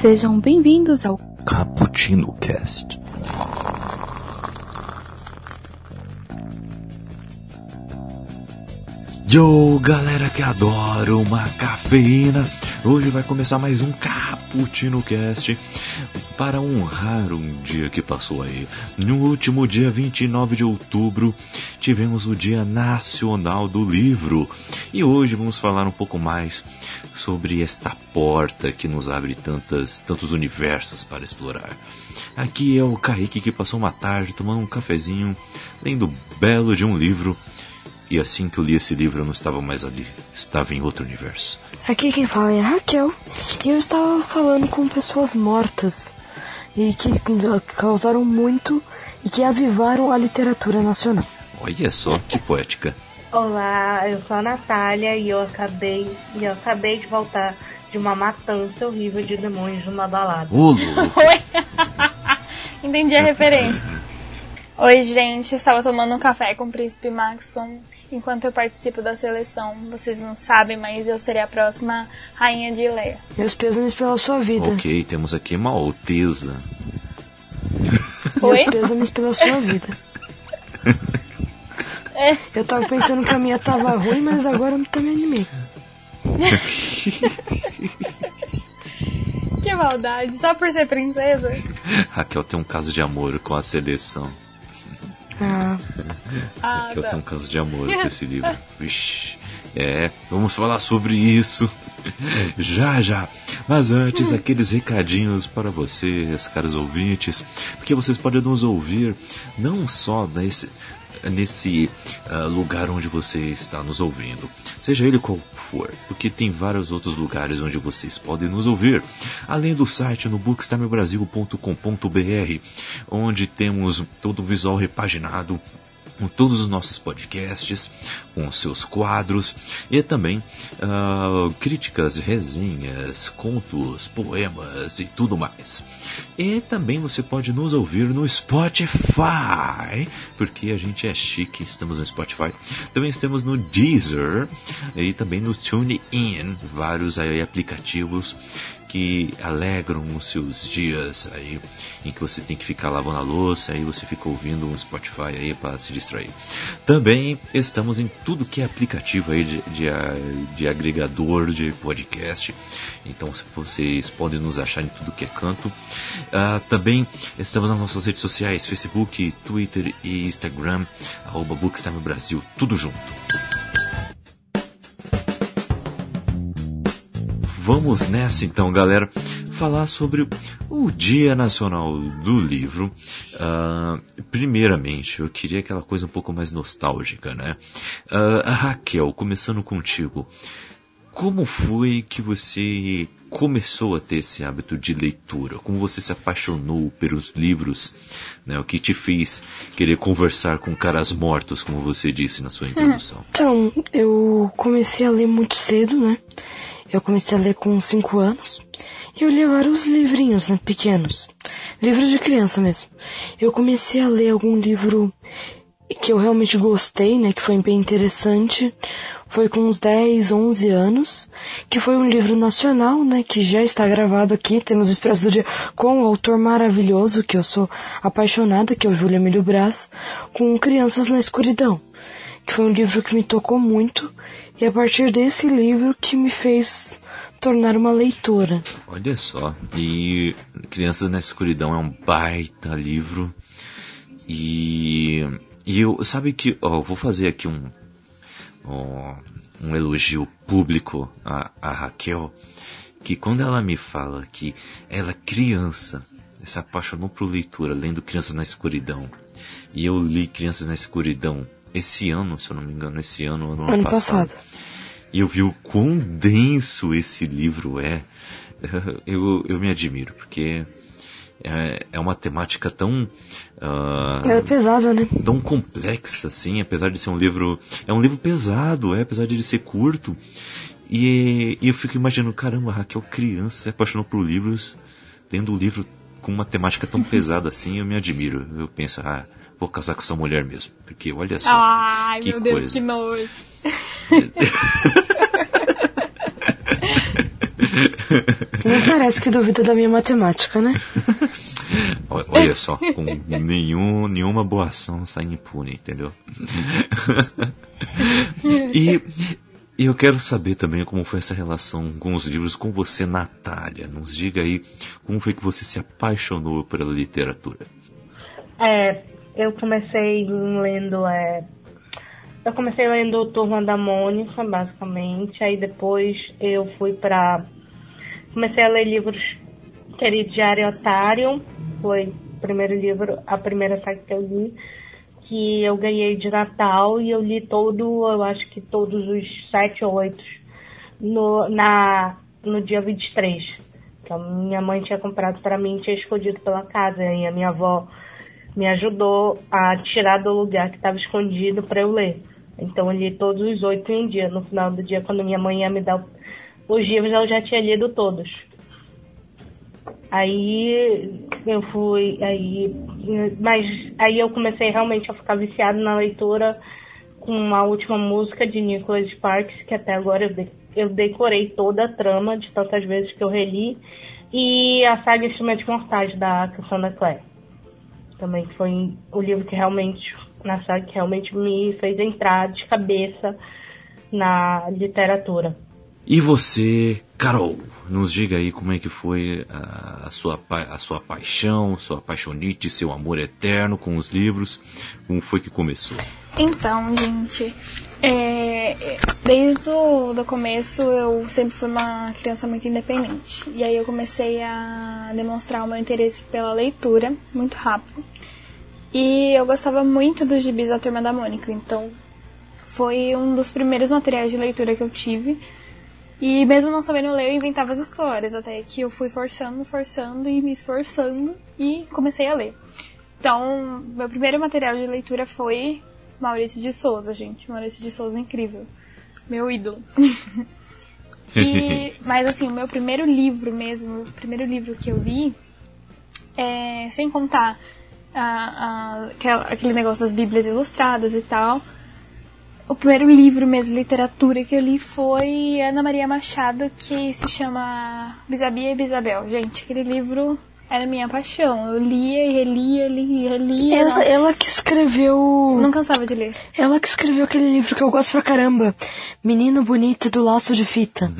Sejam bem-vindos ao Cappuccino Cast. Yo, galera que adora uma cafeína. Hoje vai começar mais um Cappuccino Cast para honrar um dia que passou aí. No último dia 29 de outubro, tivemos o Dia Nacional do Livro. E hoje vamos falar um pouco mais sobre esta porta que nos abre tantas, tantos universos para explorar. Aqui é o Kaique que passou uma tarde tomando um cafezinho, lendo belo de um livro e assim que eu li esse livro, eu não estava mais ali. Estava em outro universo. Aqui quem fala é Raquel. E eu estava falando com pessoas mortas. E que causaram muito e que avivaram a literatura nacional. Olha só que poética. Olá, eu sou a Natália e eu acabei, e eu acabei de voltar de uma matança horrível de demônios numa balada. Oi! Entendi a referência. Oi, gente. Eu estava tomando um café com o príncipe Maxon enquanto eu participo da seleção. Vocês não sabem, mas eu serei a próxima rainha de Ileia. Meus pêsames pela sua vida. Ok, temos aqui uma alteza. Oi? Meus pêsames pela sua vida. É. Eu tava pensando que a minha tava ruim, mas agora eu também animei. Que maldade. Só por ser princesa? Raquel tem um caso de amor com a seleção. Ah, Ah, Raquel tá. tem um caso de amor com esse livro. Vixe. É, vamos falar sobre isso. Já, já. Mas antes, aqueles recadinhos para vocês, caros ouvintes, porque vocês podem nos ouvir não só nesse, nesse ah, lugar onde você está nos ouvindo, seja ele qual for, porque tem vários outros lugares onde vocês podem nos ouvir, além do site no bookstimebrasil.com.br, onde temos todo o visual repaginado com todos os nossos podcasts, com seus quadros e também ah, críticas, resenhas, contos, poemas e tudo mais. E também você pode nos ouvir no Spotify, porque a gente é chique, estamos no Spotify. Também estamos no Deezer e também no TuneIn, vários aí aplicativos que alegram os seus dias aí em que você tem que ficar lavando a louça, aí você fica ouvindo um Spotify aí para se distrair. Também estamos em tudo que é aplicativo aí de, de, de agregador de podcast, então vocês podem nos achar em tudo que é canto. Ah, também estamos nas nossas redes sociais, Facebook, Twitter e Instagram, arroba Brasil, tudo junto. Vamos nessa então, galera, falar sobre o Dia Nacional do Livro. Ah, primeiramente, eu queria aquela coisa um pouco mais nostálgica, né? Ah, Raquel, começando contigo, como foi que você começou a ter esse hábito de leitura? Como você se apaixonou pelos livros? Né? O que te fez querer conversar com caras mortos, como você disse na sua introdução? então, eu comecei a ler muito cedo, né? Eu comecei a ler com 5 anos. E eu lia vários livrinhos, né? Pequenos. Livros de criança mesmo. Eu comecei a ler algum livro que eu realmente gostei, né? Que foi bem interessante. Foi com uns 10, 11 anos. Que foi um livro nacional, né? Que já está gravado aqui. Temos o Expresso do Dia com o autor maravilhoso, que eu sou apaixonada, que é o Júlio Emílio Brás. Com Crianças na Escuridão que foi um livro que me tocou muito e a partir desse livro que me fez tornar uma leitora. Olha só, e Crianças na Escuridão é um baita livro. E, e eu, sabe que, ó, vou fazer aqui um, um elogio público a, a Raquel, que quando ela me fala que ela criança se apaixonou por leitura, lendo Crianças na Escuridão, e eu li Crianças na Escuridão esse ano, se eu não me engano, esse ano, ano, Ano passado. e eu vi o quão denso esse livro é, eu, eu me admiro, porque é, é uma temática tão. Ela é pesada, né? tão complexa assim, apesar de ser um livro. É um livro pesado, é, apesar de ele ser curto. E, e eu fico imaginando, caramba, Raquel criança se apaixonou por livros, tendo um livro com uma temática tão pesada assim, eu me admiro. Eu penso, ah, vou casar com essa mulher mesmo. Porque olha só. Ai, que meu Deus, coisa. que nojo. Nem parece que duvida da minha matemática, né? Olha só, com nenhum, nenhuma boa ação sai impune, entendeu? e, e eu quero saber também como foi essa relação com os livros com você, Natália. Nos diga aí como foi que você se apaixonou pela literatura. É, eu comecei lendo. É, eu comecei lendo Turma da Mônica, basicamente. Aí depois eu fui pra. Comecei a ler livros Querido Diário Otário. Foi o primeiro livro, a primeira saga que eu li que eu ganhei de Natal e eu li todo, eu acho que todos os sete ou oito no, na, no dia 23. Que a minha mãe tinha comprado para mim tinha escondido pela casa. E a minha avó me ajudou a tirar do lugar que estava escondido para eu ler. Então eu li todos os oito em um dia. No final do dia, quando minha mãe ia me dar os livros, eu já tinha lido todos. Aí eu fui, aí, mas aí eu comecei realmente a ficar viciado na leitura com a última música de Nicholas Sparks, que até agora eu, de, eu decorei toda a trama de tantas vezes que eu reli, e a saga Instrumentos Mortais da Cassandra Clare. Também foi o livro que realmente, na saga que realmente me fez entrar de cabeça na literatura. E você, Carol, nos diga aí como é que foi a, sua, a sua paixão, sua paixonite, seu amor eterno com os livros, como foi que começou? Então, gente, é, desde o começo eu sempre fui uma criança muito independente. E aí eu comecei a demonstrar o meu interesse pela leitura muito rápido. E eu gostava muito dos gibis da Turma da Mônica, então foi um dos primeiros materiais de leitura que eu tive. E mesmo não sabendo ler, eu inventava as histórias, até que eu fui forçando, forçando e me esforçando e comecei a ler. Então, meu primeiro material de leitura foi Maurício de Souza, gente. Maurício de Souza é incrível. Meu ídolo. e, mas assim, o meu primeiro livro mesmo, o primeiro livro que eu li, é, sem contar a, a, aquele negócio das bíblias ilustradas e tal, o primeiro livro mesmo, literatura, que eu li foi Ana Maria Machado, que se chama Bisabia e Bisabel. Gente, aquele livro era minha paixão. Eu lia e relia, lia e relia. Ela, ela, que escreveu. Não cansava de ler. Ela que escreveu aquele livro que eu gosto pra caramba. Menino Bonito do Laço de Fita.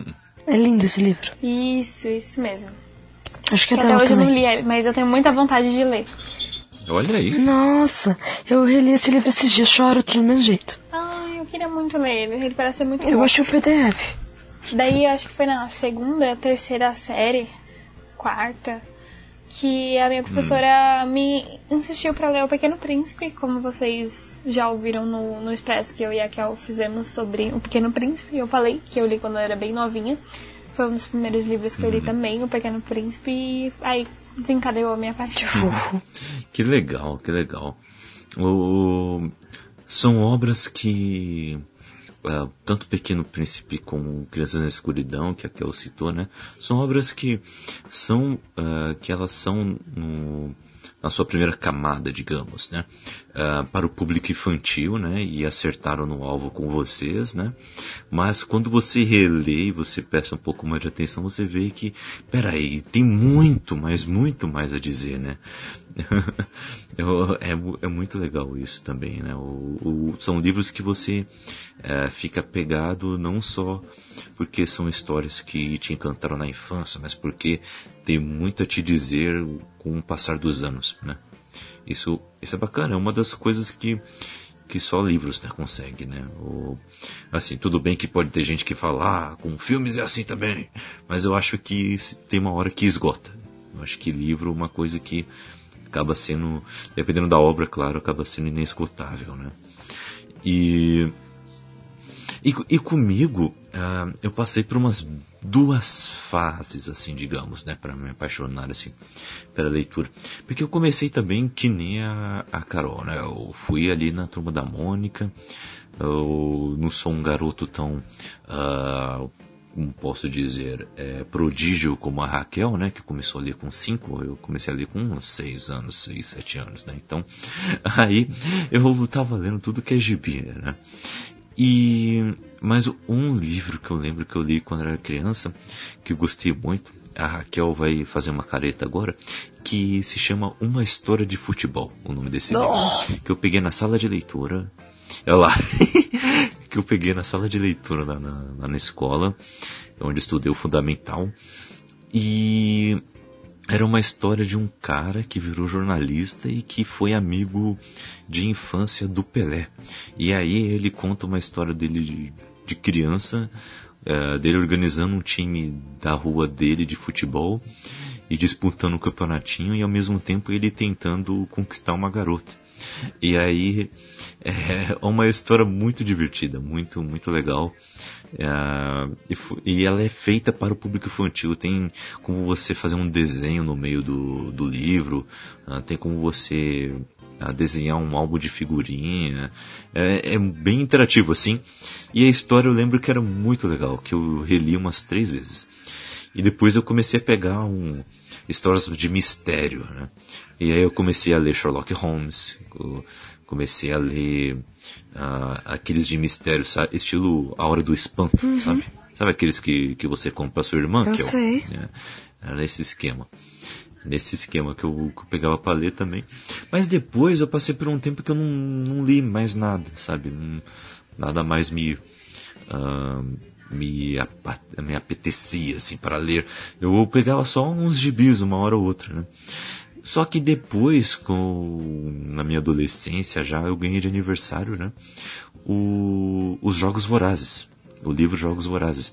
É lindo esse livro. Isso, isso mesmo. Acho que, que é até hoje também. eu não li, mas eu tenho muita vontade de ler. Olha aí. Nossa, eu reli esse livro esses dias, choro do mesmo jeito. Ai, eu queria muito ler ele, ele parece ser muito Eu bom. achei o PDF. Daí acho que foi na segunda, terceira série, quarta, que a minha professora me insistiu para ler O Pequeno Príncipe, como vocês já ouviram no, no Expresso que eu e a Kel fizemos sobre O Pequeno Príncipe. Eu falei que eu li quando eu era bem novinha. Foi um dos primeiros livros que eu li também, O Pequeno Príncipe, e aí desencadeou a minha paixão. Fofo. Que legal, que legal. O, são obras que uh, tanto Pequeno Príncipe como Crianças na Escuridão, que a Kel citou, né? São obras que são uh, que elas são no, na sua primeira camada, digamos, né? Uh, para o público infantil, né? E acertaram no alvo com vocês, né? Mas quando você relê e você presta um pouco mais de atenção, você vê que, peraí, tem muito mais, muito mais a dizer, né? é, é, muito legal isso também, né? O, o, são livros que você é, fica pegado não só porque são histórias que te encantaram na infância, mas porque tem muito a te dizer com o passar dos anos, né? Isso, isso é bacana, é uma das coisas que que só livros né, consegue, né? O, assim, tudo bem que pode ter gente que fala, ah, com filmes é assim também, mas eu acho que tem uma hora que esgota. Eu acho que livro é uma coisa que acaba sendo, dependendo da obra, claro, acaba sendo inesgotável, né? E, e, e comigo, uh, eu passei por umas duas fases, assim, digamos, né, para me apaixonar, assim, pela leitura. Porque eu comecei também que nem a, a Carol, né? Eu fui ali na turma da Mônica, eu não sou um garoto tão uh, como posso dizer, é, prodígio como a Raquel, né, que começou a ler com 5, eu comecei a ler com uns 6 anos, 6, 7 anos, né, então, aí eu estava lendo tudo que é gibi, né, E mas um livro que eu lembro que eu li quando era criança, que eu gostei muito, a Raquel vai fazer uma careta agora, que se chama Uma História de Futebol, o nome desse oh. livro. Que eu peguei na sala de leitura. Olha lá. que eu peguei na sala de leitura na, lá na escola, onde estudei o fundamental. E era uma história de um cara que virou jornalista e que foi amigo de infância do Pelé. E aí ele conta uma história dele de, de criança, é, dele organizando um time da rua dele de futebol e disputando o um campeonatinho e ao mesmo tempo ele tentando conquistar uma garota. E aí é uma história muito divertida, muito, muito legal. É, e, e, ela é feita para o público infantil. Tem como você fazer um desenho no meio do, do livro, uh, tem como você uh, desenhar um álbum de figurinha. É, é, bem interativo assim. E a história eu lembro que era muito legal, que eu reli umas três vezes. E depois eu comecei a pegar um, histórias de mistério, né? E aí eu comecei a ler Sherlock Holmes, comecei a ler uh, aqueles de mistério, sabe? estilo A Hora do Espanto, uhum. sabe? Sabe aqueles que, que você compra pra sua irmã? Eu que sei. É, era nesse esquema. Nesse esquema que eu, que eu pegava pra ler também. Mas depois eu passei por um tempo que eu não, não li mais nada, sabe? Não, nada mais me, uh, me, me apetecia, assim, para ler. Eu pegava só uns gibis uma hora ou outra, né? Só que depois, com, na minha adolescência já, eu ganhei de aniversário, né? O, os Jogos Vorazes. O livro Jogos Vorazes.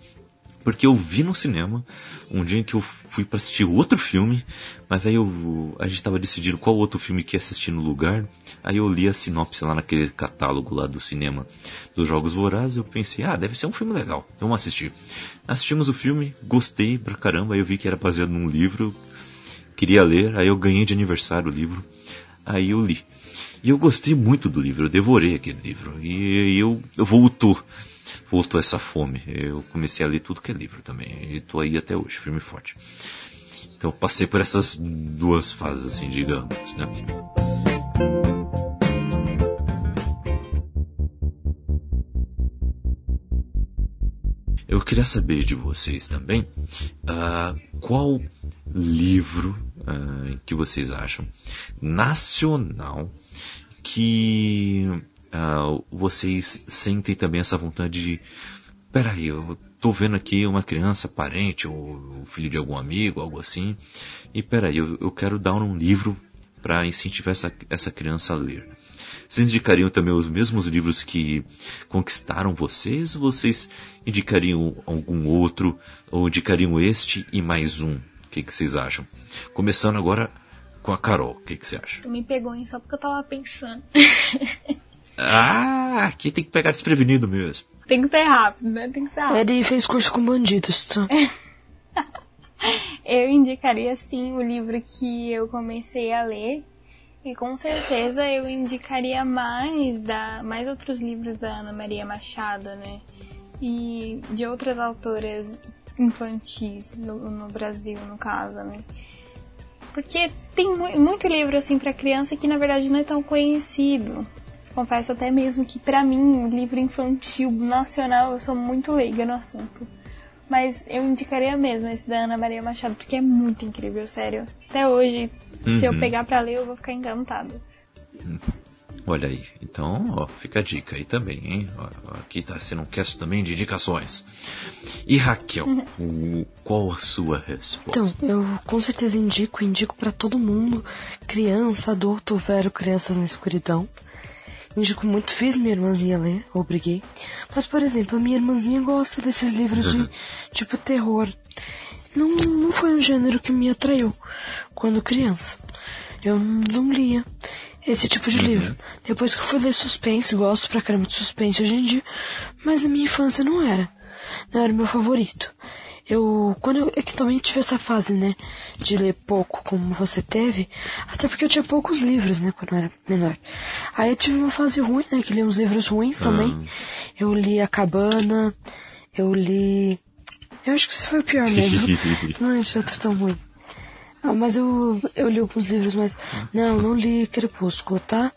Porque eu vi no cinema um dia que eu fui para assistir outro filme, mas aí eu, a gente estava decidindo qual outro filme que ia assistir no lugar. Aí eu li a sinopse lá naquele catálogo lá do cinema dos Jogos Vorazes. Eu pensei, ah, deve ser um filme legal, vamos assistir. Assistimos o filme, gostei pra caramba. Aí eu vi que era baseado num livro queria ler, aí eu ganhei de aniversário o livro, aí eu li. E eu gostei muito do livro, eu devorei aquele livro. E eu, eu voltou, voltou essa fome. Eu comecei a ler tudo que é livro também. E estou aí até hoje, firme e forte. Então passei por essas duas fases, assim, digamos, né? Eu queria saber de vocês também uh, qual livro uh, que vocês acham nacional que uh, vocês sentem também essa vontade de peraí, eu tô vendo aqui uma criança parente ou filho de algum amigo, algo assim, e peraí, eu, eu quero dar um livro para incentivar essa, essa criança a ler. Vocês indicariam também os mesmos livros que conquistaram vocês? Ou vocês indicariam algum outro? Ou indicariam este e mais um? O que, que vocês acham? Começando agora com a Carol. O que, que você acha? Tu me pegou, hein? Só porque eu tava pensando. ah, aqui tem que pegar desprevenido mesmo. Tem que ser rápido, né? Tem que ser rápido. Ele fez curso com bandidos, tá? eu indicaria, sim, o livro que eu comecei a ler, e com certeza eu indicaria mais da mais outros livros da Ana Maria Machado, né? E de outras autoras infantis no, no Brasil, no caso, né? Porque tem muito livro assim para criança que na verdade não é tão conhecido. Confesso até mesmo que para mim, um livro infantil nacional, eu sou muito leiga no assunto. Mas eu indicaria mesmo esse da Ana Maria Machado, porque é muito incrível, sério. Até hoje, Uhum. Se eu uhum. pegar para ler, eu vou ficar encantado. Olha aí, então, ó, fica a dica aí também, hein? Ó, aqui tá sendo um cast também de indicações. E Raquel, uhum. o, qual a sua resposta? Então, eu com certeza indico, indico para todo mundo, criança, adulto, velho, crianças na escuridão. Indico muito, fiz minha irmãzinha ler, obriguei. Mas, por exemplo, a minha irmãzinha gosta desses livros de, tipo, terror não, não foi um gênero que me atraiu quando criança. Eu não lia esse tipo de uhum. livro. Depois que eu fui ler suspense, gosto pra caramba de suspense hoje em dia, mas na minha infância não era. Não era meu favorito. Eu, quando eu, é que também tive essa fase, né, de ler pouco, como você teve, até porque eu tinha poucos livros, né, quando eu era menor. Aí eu tive uma fase ruim, né, que li uns livros ruins também. Uhum. Eu li A Cabana, eu li eu acho que isso foi o pior mesmo. não de outro tão ruim. Ah, mas eu, eu li alguns livros, mas. Não, não li Crepúsculo, tá?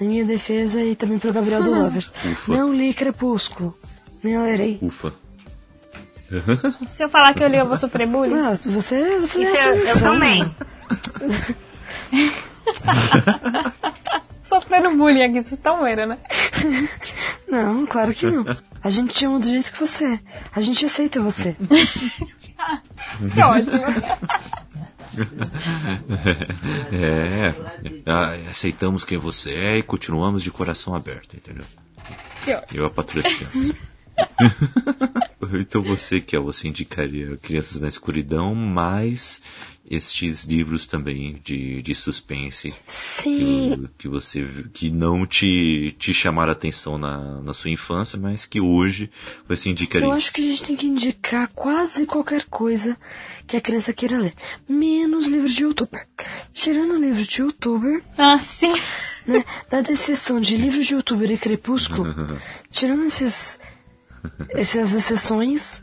em minha defesa e também pro Gabriel do Lovers. Ufa. Não li Crepúsculo. Nem lerei. Ufa. Se eu falar que eu li, eu vou sofrer bullying? Ah, você, você lê Isso essa eu, eu também. Sofrendo bullying aqui, vocês estão vendo, né? Não, claro que não. A gente te ama do jeito que você é. A gente aceita você. Que ótimo. É, ah, aceitamos quem você é e continuamos de coração aberto, entendeu? Eu a patrulha as crianças. então você que é, você indicaria Crianças na Escuridão, mais estes livros também de, de suspense Sim. que, que você que não te, te chamaram a atenção na, na sua infância, mas que hoje você indicaria. Eu acho que a gente tem que indicar quase qualquer coisa que a criança queira ler. Menos livros de youtuber. Tirando livros de youtuber, Ah, sim. né? Dada a exceção de livros de youtuber e crepúsculo, tirando esses, essas exceções,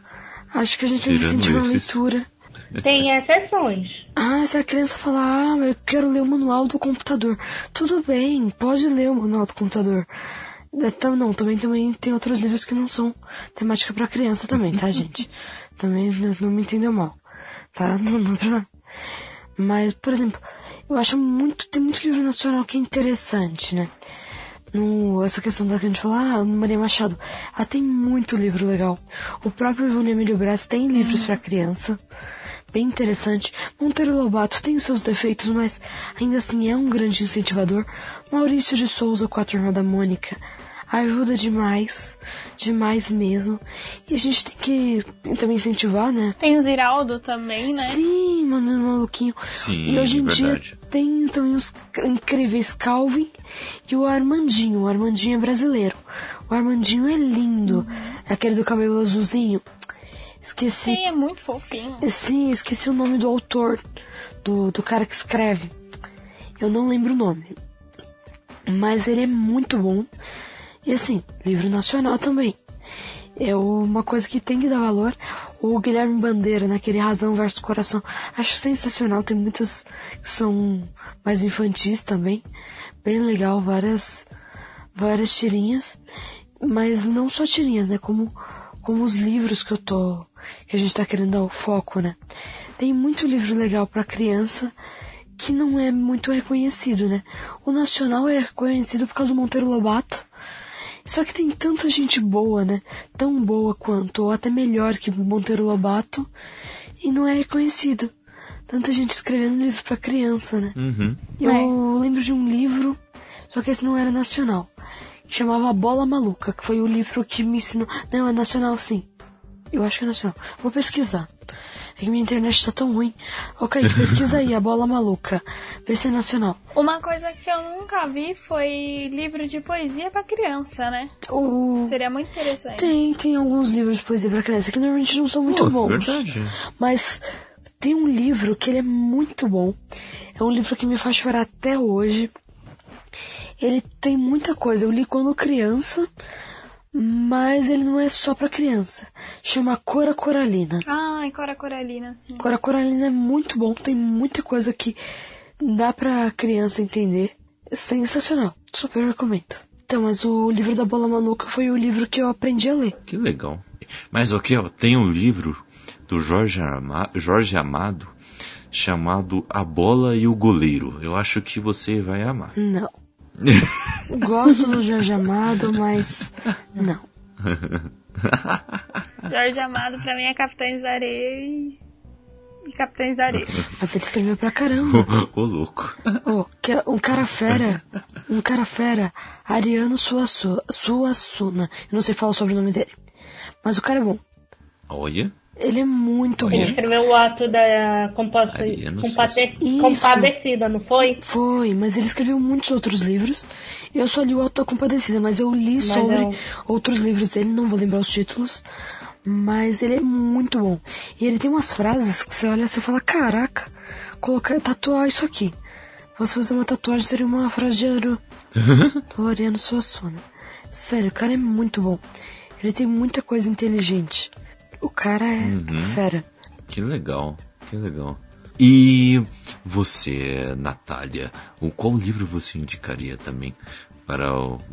acho que a gente tem que Tirando incentivar a esses. leitura. Tem exceções. Ah, se a criança falar, ah, eu quero ler o manual do computador. Tudo bem, pode ler o manual do computador. É, Não, também, também tem outros livros que não são temática pra criança também, tá, gente? Também não, não me entendeu mal, tá? Não, não, pra... Mas, por exemplo, eu acho muito, tem muito livro nacional que é interessante, né? No, essa questão da que a gente falou, ah, Maria Machado, ela tem muito livro legal. O próprio Júnior Emílio Brás tem livros pra criança bem interessante. Monteiro Lobato tem os seus defeitos, mas ainda assim é um grande incentivador. Maurício de Souza com a turma da Mônica ajuda demais, demais mesmo. E a gente tem que também incentivar, né? Tem o Ziraldo também, né? Sim, mano, maluquinho. Sim, e hoje em verdade. dia tem também os incríveis Calvin e o Armandinho. O Armandinho é brasileiro. O Armandinho é lindo. É aquele do cabelo azulzinho. Esqueci. Sim, é muito fofinho. Sim, esqueci o nome do autor, do, do cara que escreve. Eu não lembro o nome. Mas ele é muito bom. E assim, livro nacional também. É uma coisa que tem que dar valor. O Guilherme Bandeira, naquele Razão versus Coração, acho sensacional. Tem muitas que são mais infantis também. Bem legal, várias, várias tirinhas. Mas não só tirinhas, né? Como, como os livros que eu tô, que a gente tá querendo dar o foco, né? Tem muito livro legal para criança que não é muito reconhecido, né? O nacional é reconhecido por causa do Monteiro Lobato. Só que tem tanta gente boa, né? Tão boa quanto, ou até melhor que Monteiro Lobato, e não é reconhecido. Tanta gente escrevendo livro para criança, né? Uhum. Eu lembro de um livro, só que esse não era nacional. que Chamava Bola Maluca, que foi o livro que me ensinou. Não, é nacional sim. Eu acho que é nacional. Vou pesquisar. É que minha internet tá tão ruim. Ok, pesquisa aí, a bola maluca. Vê se é nacional. Uma coisa que eu nunca vi foi livro de poesia pra criança, né? O... Seria muito interessante. Tem, tem alguns livros de poesia pra criança que normalmente não são muito Pô, bons. verdade. Mas tem um livro que ele é muito bom. É um livro que me faz chorar até hoje. Ele tem muita coisa. Eu li quando criança, mas ele não é só pra criança. Chama Cora Coralina. Ai, Cora Coralina, sim. Cora Coralina é muito bom. Tem muita coisa que dá pra criança entender. É sensacional. Super recomendo. Então, mas o livro da Bola Maluca foi o livro que eu aprendi a ler. Que legal. Mas ok, ó, tem um livro do Jorge, Ama- Jorge Amado chamado A Bola e o Goleiro. Eu acho que você vai amar. Não. Gosto do Jorge Amado, mas não. Jorge Amado pra mim é Capitães da Areia e... e Capitães da Areia. Mas ele escreveu pra caramba. Ô louco. Oh, que um cara fera. Um cara fera. Ariano Suassuna. Suassuna. Eu não sei falar o sobrenome dele. Mas o cara é bom. Olha. Ele é muito Ele bom. escreveu o ato da compa- Ariano compate- Isso. compadecida, não foi? Foi, mas ele escreveu muitos outros livros. Eu só li o Auto da Compadecida, mas eu li sobre não. outros livros dele, não vou lembrar os títulos. Mas ele é muito bom. E ele tem umas frases que você olha e você fala, caraca, colocar, tatuar isso aqui. Posso fazer uma tatuagem, seria uma frase de Aru. Ariano Suassuna. Sério, o cara é muito bom. Ele tem muita coisa inteligente. O cara é fera. Que legal. Que legal. E você, Natália, o qual livro você indicaria também para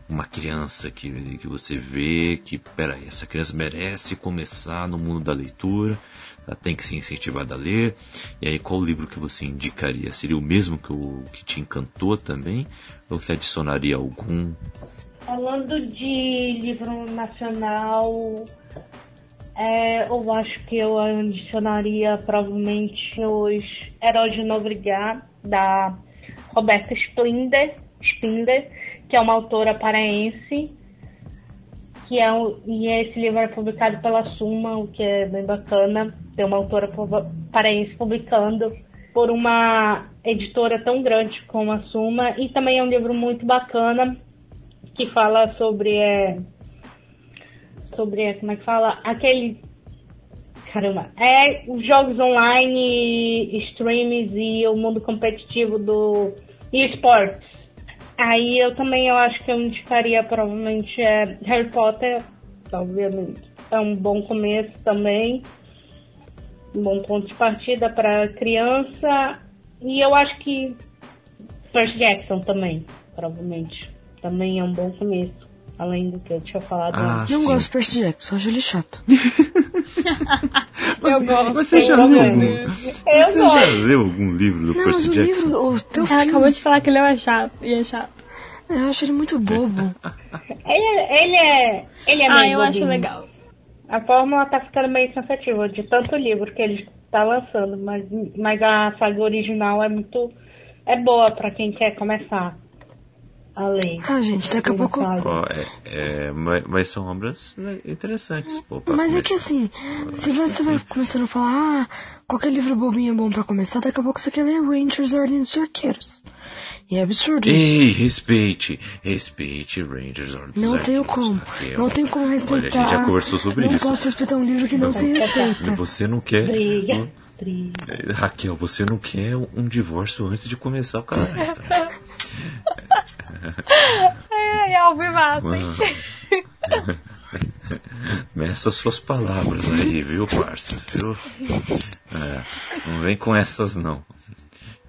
uma criança que, que você vê que, peraí, essa criança merece começar no mundo da leitura, ela tem que ser incentivada a ler. E aí, qual livro que você indicaria? Seria o mesmo que, o, que te encantou também? Ou você adicionaria algum? Falando de livro nacional, é, eu acho que eu adicionaria provavelmente os Heróis de Nobrigar, da Roberta Splinder, Spinder, que é uma autora paraense, que é um, e esse livro é publicado pela Suma, o que é bem bacana, ter uma autora paraense publicando por uma editora tão grande como a Suma, e também é um livro muito bacana, que fala sobre é, sobre é, como é que fala aquele caramba é os jogos online streams e o mundo competitivo do esportes Aí eu também eu acho que eu indicaria provavelmente é, Harry Potter, obviamente. É um bom começo também. Um bom ponto de partida para criança. E eu acho que First Jackson também, provavelmente. Também é um bom começo. Além do que eu tinha falado ah, antes. Não gosto de Percy Jackson, acho ele chato. eu gosto. Você já leu algum, eu você gosto. já leu algum livro do não, Percy Jackson? Livro, o teu Ela filme... acabou de falar que ele é chato, e é chato. Eu acho ele muito bobo. ele, ele é. Ele é ah, meio eu bobinho. acho legal. A fórmula tá ficando meio cansativa de tanto livro que ele tá lançando, mas, mas a saga original é muito. é boa para quem quer começar a ler. Ah, gente, daqui a pouco. Oh, é, é, mas, mas, são obras interessantes. Pô, mas começar. é que assim, se você vai começando a falar, ah, qualquer livro bobinho é bom para começar, daqui a pouco você quer ler Rangers Ordem dos Arqueiros. E é absurdo. Ei, respeite, respeite Rangers Ordem dos Não Arqueiros. tenho como, não tenho como respeitar. Olha, a gente já conversou sobre não isso. Não posso respeitar um livro que não, não se respeita. Você não quer... Briga. Briga. Raquel, você não quer um divórcio antes de começar o casamento. Ai, alvivaça. Meça suas palavras aí, viu, parça? Viu? É, não vem com essas, não.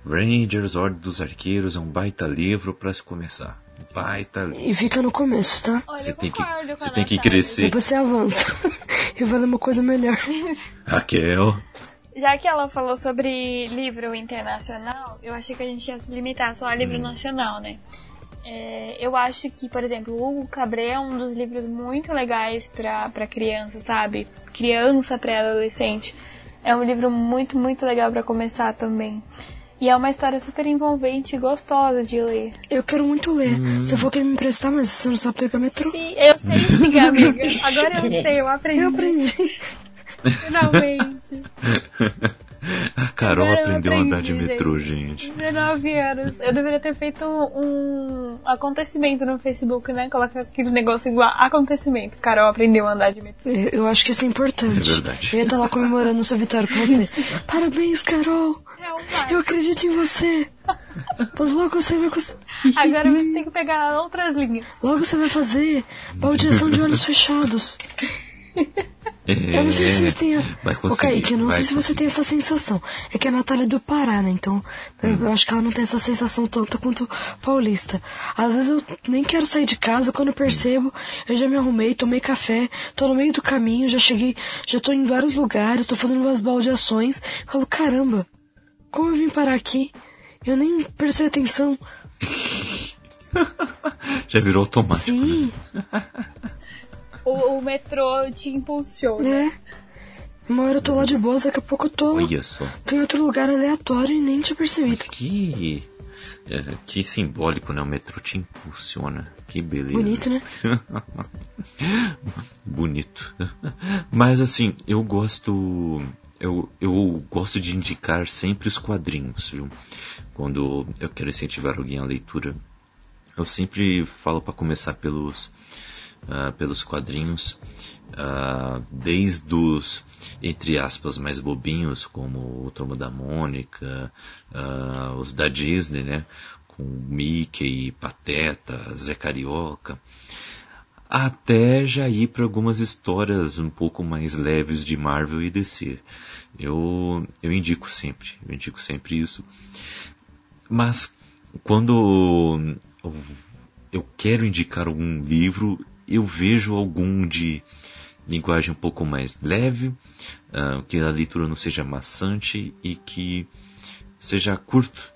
Rangers, Ordem dos Arqueiros é um baita livro para se começar. Baita livro. E fica no começo, tá? Olha, Você tem que, você tem que crescer. Depois você avança. e vai ler uma coisa melhor. Raquel. Já que ela falou sobre livro internacional, eu achei que a gente ia se limitar só a livro Hum. nacional, né? É, eu acho que, por exemplo, o Hugo Cabré é um dos livros muito legais pra, pra criança, sabe? Criança, pré-adolescente. É um livro muito, muito legal pra começar também. E é uma história super envolvente e gostosa de ler. Eu quero muito ler. Você falou que ia me emprestar, mas você não sabe pegar metrô. Sim, eu sei sim, amiga. Agora eu sei, eu aprendi. Eu aprendi. Finalmente. A Carol eu aprendeu a andar de metrô, gente. 19 anos. Eu deveria ter feito um acontecimento no Facebook, né? Coloca aquele negócio igual acontecimento. Carol aprendeu a andar de metrô. Eu, eu acho que isso é importante. É verdade. Eu ia estar lá comemorando sua vitória com você. Parabéns, Carol! É. Eu acredito em você! Logo você vai cons- Agora você tem que pegar outras linhas. Logo você vai fazer baldeação de olhos fechados. Eu não sei se vocês têm. a- É, Ô, conseguir, Kaique, eu não sei se você tem essa sensação. É que a Natália é do Pará, né? Então, eu- Hum. eu acho que ela não tem essa sensação tanta quanto paulista. Às vezes eu nem quero sair de casa, quando eu percebo, eu já me arrumei, tomei café, tô no meio do caminho, já cheguei, já tô em vários lugares, tô fazendo umas baldeações. Falo, caramba, como eu vim parar aqui? Eu nem prestei atenção. Já virou automático. Sim, O, o metrô te impulsiona. né? Uma hora eu tô lá de boa, daqui a pouco eu tô, Olha só. tô em outro lugar aleatório e nem tinha percebido. Mas que. é, que simbólico, né? O metrô te impulsiona. Que beleza. Bonito, né? Bonito. Mas assim, eu gosto. Eu, eu gosto de indicar sempre os quadrinhos, viu? Quando eu quero incentivar alguém à leitura. Eu sempre falo para começar pelos, ah, pelos quadrinhos. ah, desde os, entre aspas, mais bobinhos, como o Turma da Mônica, ah, os da Disney, né? Com Mickey, Pateta, Zé Carioca até já ir para algumas histórias um pouco mais leves de Marvel e DC. Eu, eu indico sempre, eu indico sempre isso. Mas quando eu quero indicar algum livro, eu vejo algum de linguagem um pouco mais leve, uh, que a leitura não seja maçante e que seja curto,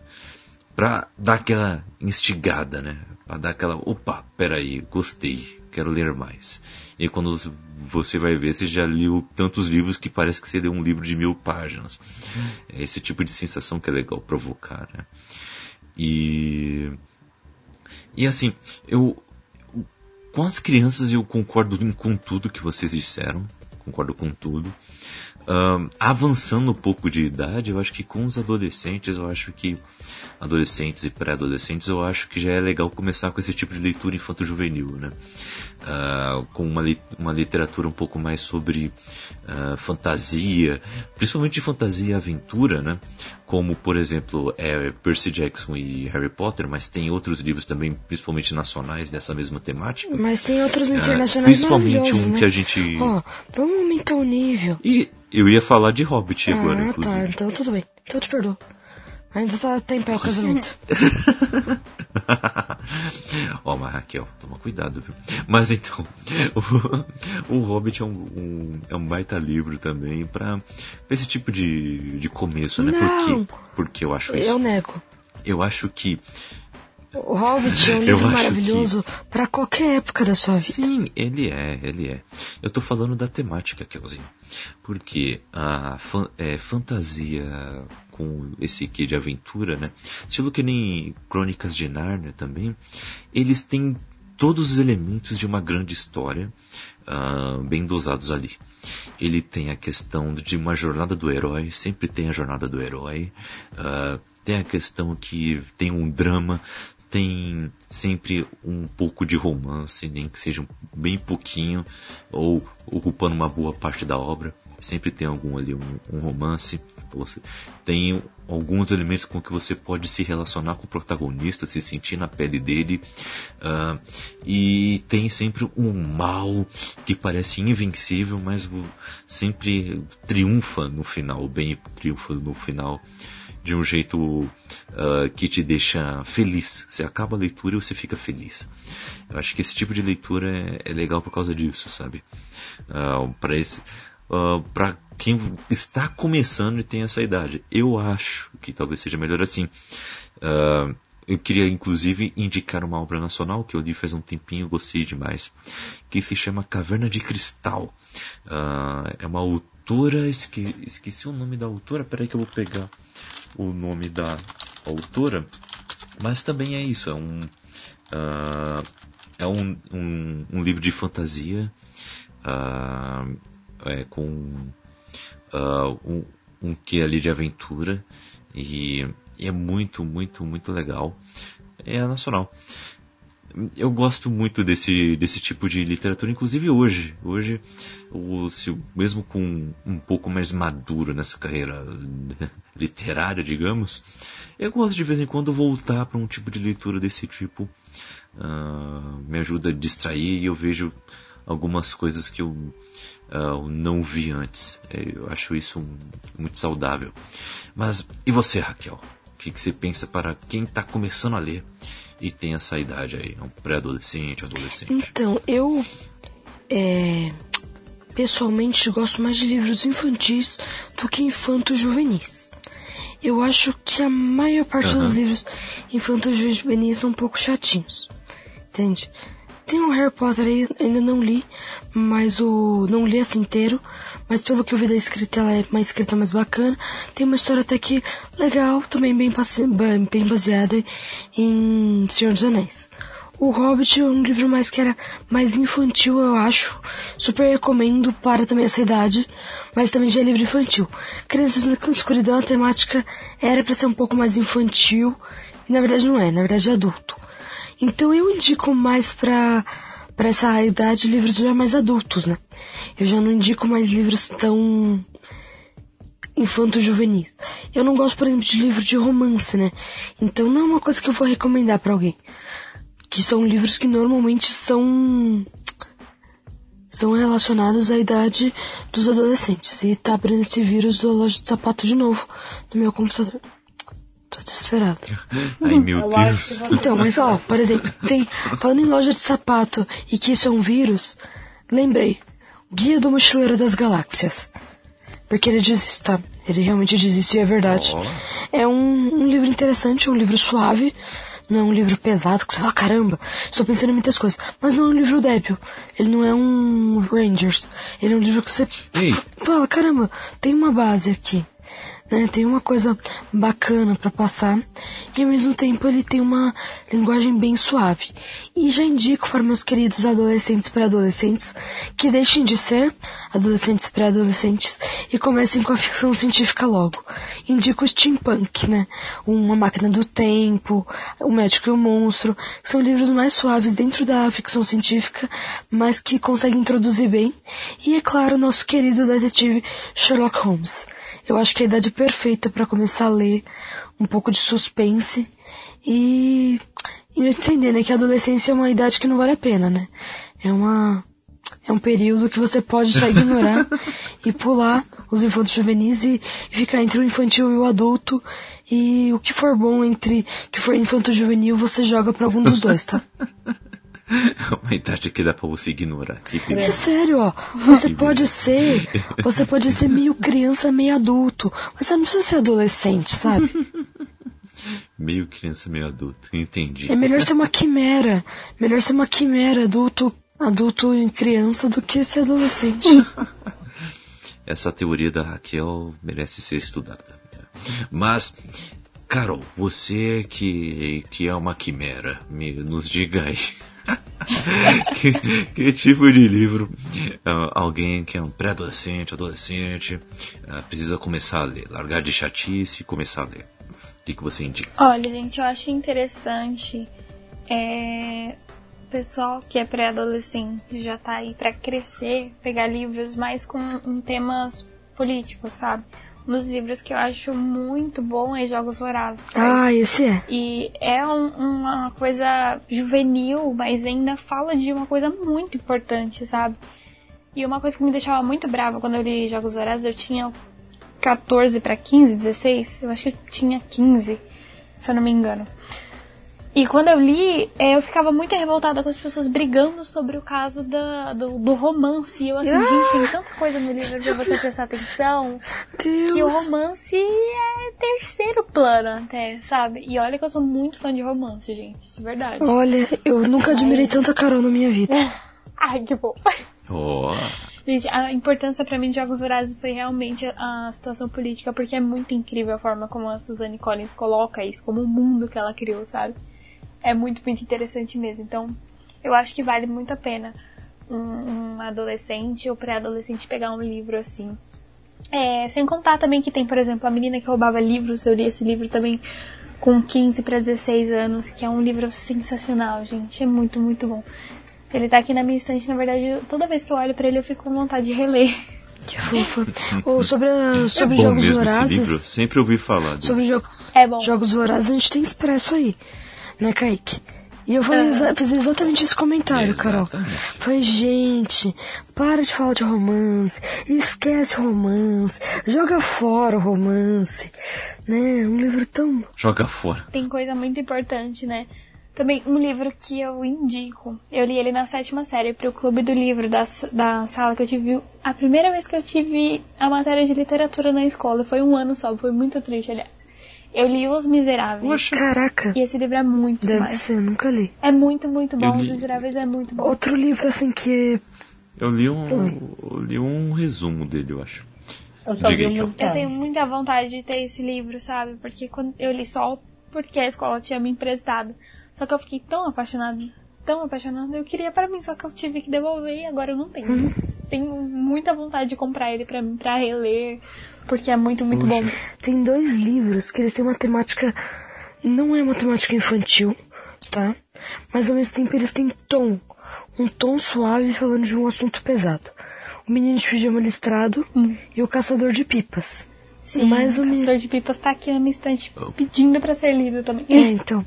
para dar aquela instigada, né? Para dar aquela, opa, peraí, gostei, quero ler mais. E quando você vai ver, você já leu tantos livros que parece que você leu um livro de mil páginas. É esse tipo de sensação que é legal provocar, né? E e assim, eu com as crianças eu concordo com tudo que vocês disseram, concordo com tudo. Uh, avançando um pouco de idade, eu acho que com os adolescentes, eu acho que adolescentes e pré-adolescentes, eu acho que já é legal começar com esse tipo de leitura infanto-juvenil, né? Uh, com uma, uma literatura um pouco mais sobre uh, fantasia, principalmente fantasia e aventura, né? Como, por exemplo, é Percy Jackson e Harry Potter, mas tem outros livros também, principalmente nacionais, dessa mesma temática. Mas tem outros internacionais Principalmente um né? que a gente... Ó, oh, vamos aumentar o nível. E eu ia falar de Hobbit ah, agora, tá, inclusive. Ah, tá, então tudo bem. Então eu te perdoo. Ainda tá, tá em pé o casamento. Ó, oh, mas Raquel, toma cuidado, viu? Mas então, o, o Hobbit é um, um, é um baita livro também pra, pra esse tipo de, de começo, né? Não, Por quê? Porque eu acho isso. Eu nego. Eu acho que o Hobbit é um livro maravilhoso que... para qualquer época da sua vida. Sim, ele é, ele é. Eu tô falando da temática, Kelzinho. Porque a fan é, fantasia com esse quê de aventura, né? Estilo que nem Crônicas de Nárnia também, eles têm todos os elementos de uma grande história uh, bem dosados ali. Ele tem a questão de uma jornada do herói, sempre tem a jornada do herói. Uh, tem a questão que tem um drama, tem sempre um pouco de romance, nem que seja bem pouquinho, ou ocupando uma boa parte da obra. Sempre tem algum ali, um, um romance. Você tem alguns elementos com que você pode se relacionar com o protagonista, se sentir na pele dele. Uh, e tem sempre um mal que parece invencível, mas sempre triunfa no final. Bem triunfa no final de um jeito uh, que te deixa feliz. Você acaba a leitura e você fica feliz. Eu acho que esse tipo de leitura é, é legal por causa disso, sabe? Uh, para esse, uh, para quem está começando e tem essa idade, eu acho que talvez seja melhor assim. Uh, eu queria inclusive indicar uma obra nacional que eu li faz um tempinho, gostei demais, que se chama Caverna de Cristal. Uh, é uma autora, esque, esqueci o nome da autora, peraí que eu vou pegar o nome da autora, mas também é isso, é um uh, é um, um, um, livro de fantasia uh, é, com uh, um, um que ali de aventura e, e é muito, muito, muito legal. É nacional eu gosto muito desse, desse tipo de literatura, inclusive hoje. Hoje, o, se, mesmo com um pouco mais maduro nessa carreira literária, digamos, eu gosto de vez em quando voltar para um tipo de leitura desse tipo. Uh, me ajuda a distrair e eu vejo algumas coisas que eu uh, não vi antes. É, eu acho isso muito saudável. Mas e você, Raquel? O que, que você pensa para quem está começando a ler? E tem essa idade aí, é um pré-adolescente, adolescente. Então, eu é, pessoalmente gosto mais de livros infantis do que infantos juvenis. Eu acho que a maior parte uhum. dos livros infantos juvenis são um pouco chatinhos. Entende? Tem um Harry Potter aí, ainda não li, mas o não li assim inteiro, mas pelo que eu vi da escrita, ela é uma escrita mais bacana. Tem uma história até que legal, também bem, bem baseada em Senhor dos Anéis. O Hobbit é um livro mais que era mais infantil, eu acho. Super recomendo para também essa idade, mas também já é livro infantil. Crianças na Escuridão, a temática era para ser um pouco mais infantil, e na verdade não é, na verdade é adulto. Então eu indico mais para para essa idade livros já mais adultos, né? Eu já não indico mais livros tão infanto-juvenis. Eu não gosto, por exemplo, de livro de romance, né? Então não é uma coisa que eu vou recomendar para alguém. Que são livros que normalmente são são relacionados à idade dos adolescentes. E tá abrindo esse vírus do loja de sapato de novo no meu computador. Tô desesperado. Ai, meu Eu acho Deus. Então, mas ó, por exemplo, tem. Falando em loja de sapato e que isso é um vírus, lembrei. Guia do Mochileiro das Galáxias. Porque ele diz isso, tá? Ele realmente diz isso e é verdade. Ó. É um, um livro interessante, um livro suave. Não é um livro pesado, que você fala, caramba, estou pensando em muitas coisas. Mas não é um livro débil. Ele não é um Rangers. Ele é um livro que você Ei. fala, caramba, tem uma base aqui. Né? Tem uma coisa bacana para passar. E ao mesmo tempo ele tem uma linguagem bem suave. E já indico para meus queridos adolescentes e pré-adolescentes que deixem de ser adolescentes e pré-adolescentes e comecem com a ficção científica logo. Indico o steampunk, né? Uma máquina do tempo, o médico e o monstro, que são livros mais suaves dentro da ficção científica, mas que conseguem introduzir bem. E é claro, nosso querido detetive Sherlock Holmes. Eu acho que é a idade perfeita para começar a ler um pouco de suspense e, e entender, né, que a adolescência é uma idade que não vale a pena, né? É uma é um período que você pode só ignorar e pular os infantos juvenis e, e ficar entre o infantil e o adulto e o que for bom entre que for infanto juvenil você joga para algum dos dois, tá? Uma idade que dá pra você ignorar. Que É sério, ó. Você pode ser, você pode ser meio criança, meio adulto, mas você não precisa ser adolescente, sabe? Meio criança, meio adulto. Entendi. É melhor ser uma quimera, melhor ser uma quimera adulto, adulto e criança do que ser adolescente. Essa teoria da Raquel merece ser estudada. Mas, Carol, você que, que é uma quimera, me, nos diga aí. que, que tipo de livro ah, alguém que é um pré-adolescente, adolescente, ah, precisa começar a ler? Largar de chatice e começar a ler. O que, que você indica? Olha, gente, eu acho interessante é, o pessoal que é pré-adolescente já tá aí pra crescer, pegar livros mais com um temas políticos, sabe? Um dos livros que eu acho muito bom é Jogos Vorazes. Ah, esse é. E é um- uma coisa juvenil, mas ainda fala de uma coisa muito importante, sabe? E uma coisa que me deixava muito brava quando eu li Jogos Vorazes, eu tinha 14 para 15, 16, eu acho que eu tinha 15, se eu não me engano. E quando eu li, eh, eu ficava muito revoltada com as pessoas brigando sobre o caso da, do, do romance. E eu assim, gente, tem tanta coisa no livro pra você prestar atenção que o Deus. romance é terceiro plano até, sabe? E olha que eu sou muito fã de romance, gente, de verdade. Olha, eu nunca admirei tanta Carol na minha vida. Ai, que bom. Oh, Gente, a importância pra mim de Jogos Vorazes foi realmente a situação política, porque é muito incrível a forma como a Suzanne Collins coloca isso, como o mundo que ela criou, sabe? É muito, muito interessante mesmo. Então, eu acho que vale muito a pena um, um adolescente ou pré-adolescente pegar um livro assim. É, sem contar também que tem, por exemplo, a menina que roubava livros, eu li esse livro também com 15 para 16 anos, que é um livro sensacional, gente. É muito, muito bom. Ele tá aqui na minha estante, na verdade, toda vez que eu olho pra ele eu fico com vontade de reler. Que fofa. Ou sobre, a- sobre é bom jogos mesmo esse livro. vorazes. Sempre ouvi falar dele. Sobre jo É bom. jogos vorazes a gente tem expresso aí, né, Kaique? E eu falei exa- fiz exatamente esse comentário, Carol. Exatamente. Falei, gente, para de falar de romance, esquece o romance, joga fora o romance, né? Um livro tão. Joga fora. Tem coisa muito importante, né? Também um livro que eu indico. Eu li ele na sétima série pro clube do livro da, da sala que eu tive. A primeira vez que eu tive a matéria de literatura na escola. Foi um ano só, foi muito triste, aliás. Eu li Os Miseráveis. Caraca, E esse livro é muito deve demais. ser, nunca li. É muito, muito bom. Eu Os Miseráveis é muito bom. Outro livro assim que. Eu li um, eu li um resumo dele, eu acho. Eu só Diga aí. Eu tenho muita vontade de ter esse livro, sabe? Porque quando eu li só porque a escola tinha me emprestado. Só que eu fiquei tão apaixonada, tão apaixonada, eu queria pra mim, só que eu tive que devolver e agora eu não tenho. Tenho muita vontade de comprar ele pra pra reler, porque é muito, muito bom. Tem dois livros que eles têm uma temática. Não é uma temática infantil, tá? Mas ao mesmo tempo eles têm tom. Um tom suave falando de um assunto pesado. O Menino de Pijama Listrado Hum. e o Caçador de Pipas. Sim, mais o um Castor de Pipas tá aqui na minha estante pedindo pra ser lido também. É, então.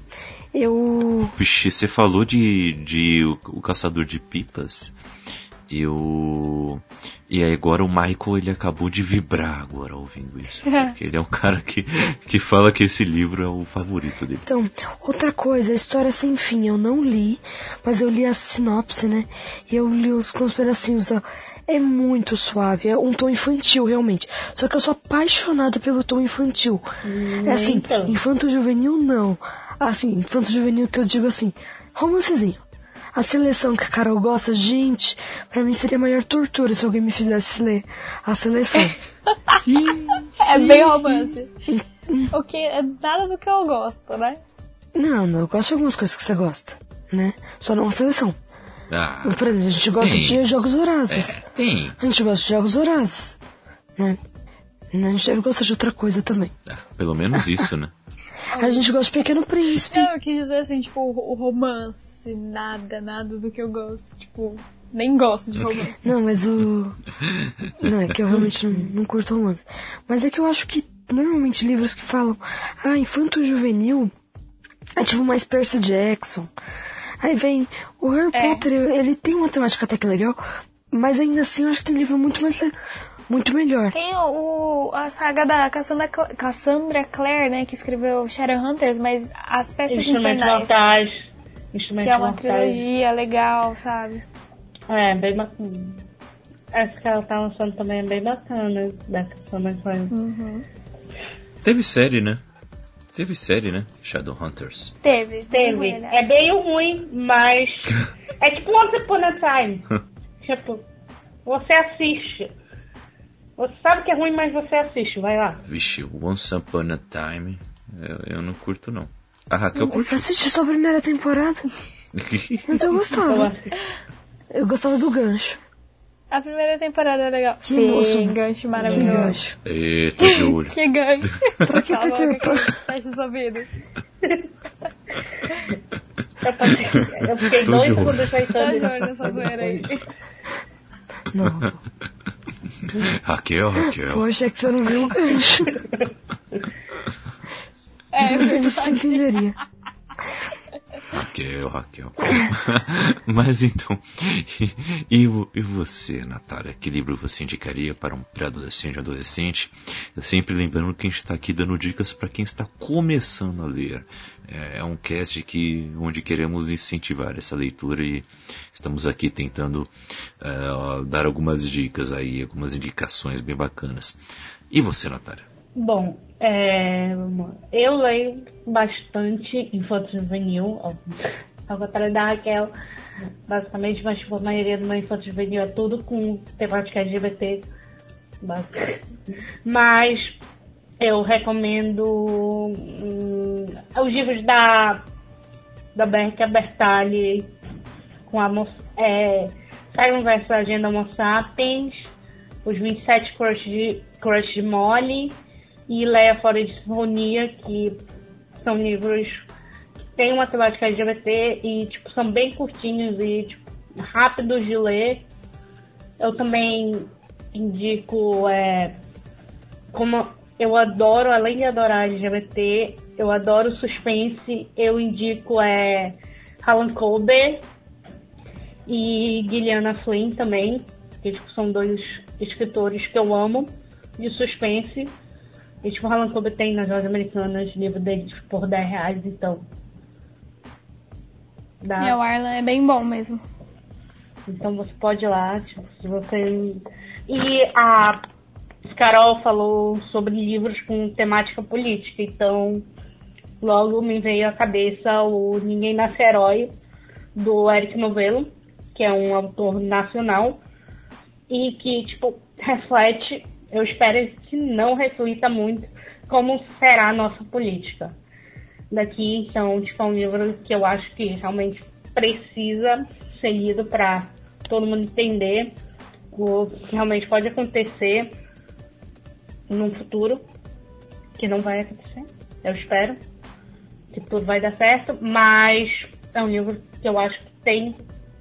Eu. Vixe, você falou de, de o, o Caçador de Pipas. E o. E agora o Michael ele acabou de vibrar agora ouvindo isso. Porque ele é um cara que, que fala que esse livro é o favorito dele. Então, outra coisa, a história sem fim, eu não li, mas eu li a sinopse, né? E eu li os, com os pedacinhos da. É muito suave, é um tom infantil, realmente. Só que eu sou apaixonada pelo tom infantil. é assim, então. infanto-juvenil não. Assim, infanto-juvenil que eu digo assim, romancezinho. A seleção que a Carol gosta, gente, pra mim seria a maior tortura se alguém me fizesse ler a seleção. É bem romance. o que é nada do que eu gosto, né? não, não, eu gosto de algumas coisas que você gosta, né? Só não a seleção. Ah, Por exemplo, a gente gosta Tem. de jogos vorazes. tem. A gente gosta de jogos vorazes, né? A gente gosta de outra coisa também. Ah, pelo menos isso, né? A gente gosta de Pequeno Príncipe. Não, eu quis dizer assim, tipo, o o romance, nada, nada do que eu gosto. Tipo, nem gosto de romance. Não, mas o. Não, é que eu realmente não, não curto romance. Mas é que eu acho que normalmente livros que falam, ah, infanto juvenil é tipo mais Percy Jackson. Aí vem o Harry É. Potter, ele tem uma temática até que legal, mas ainda assim eu acho que tem livro muito mais muito melhor. Tem o, o- a saga da Cassandra, Cassandra Clare, né, que escreveu Shadowhunters, mas as peças Instrumentos infernais, mortais. Instrumentos que é uma mortais. trilogia legal, sabe? É, bem bacana. Essa que ela tá lançando também é bem bacana. Dessas informações. Teve série, né? Teve série, né? Shadowhunters. Teve, Teve. É meio ruim, mas. é tipo Once Upon a Time. tipo, você assiste. Você sabe que é ruim, mas você assiste. Vai lá. Vixe, Once Upon a Time. Eu, eu não curto, não. A Raquel Eu curte. assisti só a primeira temporada, mas eu Eu gostava. Eu gostava do gancho. A primeira temporada é legal. Que Sim, moço. gancho Que maravilhoso. gancho. Ê, tô de olho. Que gancho. Pra que Cala a boca, perturbar? Fecha os ouvidos. Eu, eu fiquei Tá pensando de nisso. olho nessa zoeira aí. Não. Raquel, Raquel. Poxa, é que você não viu o gancho. É, Se você, você entenderia. Raquel, Raquel. Mas então, e, e vo- e você, Natália? Que livro você indicaria para um pré-adolescente, adolescente? Sempre lembrando que a gente está aqui dando dicas para quem está começando a ler. É, é um cast que, onde queremos incentivar essa leitura e estamos aqui tentando eh, dar algumas dicas aí, algumas indicações bem bacanas. E você, Natália? Bom, é, eu leio bastante infanto juvenil, ao contrário da Raquel, basicamente, mas tipo, a maioria do meu infanto juvenil é tudo com temática LGBT. Mas eu recomendo hum, os livros da, da Berta Bertali com a é, Simon vs Agenda Homo Sapiens, os 27 Crush de, Crush de Molly e Leia Fora de Sinfonia, que são livros que têm uma temática LGBT e tipo, são bem curtinhos e tipo, rápidos de ler. Eu também indico, é, como eu adoro, além de adorar LGBT, eu adoro suspense, eu indico é, Alan Colbert e Gilliana Flynn também, que tipo, são dois escritores que eu amo de suspense. E tipo, Alan Colbert tem nas lojas americanas livro dele tipo, por 10 reais, então. Dá. E o Arlan é bem bom mesmo. Então você pode ir lá, tipo, se você. E a Carol falou sobre livros com temática política, então logo me veio à cabeça o Ninguém Nasce Herói, do Eric Novello, que é um autor nacional, e que, tipo, reflete, eu espero que não reflita muito como será a nossa política daqui. Então, tipo, é um livro que eu acho que realmente precisa ser lido para todo mundo entender o que realmente pode acontecer no futuro, que não vai acontecer, eu espero que tudo vai dar certo, mas é um livro que eu acho que tem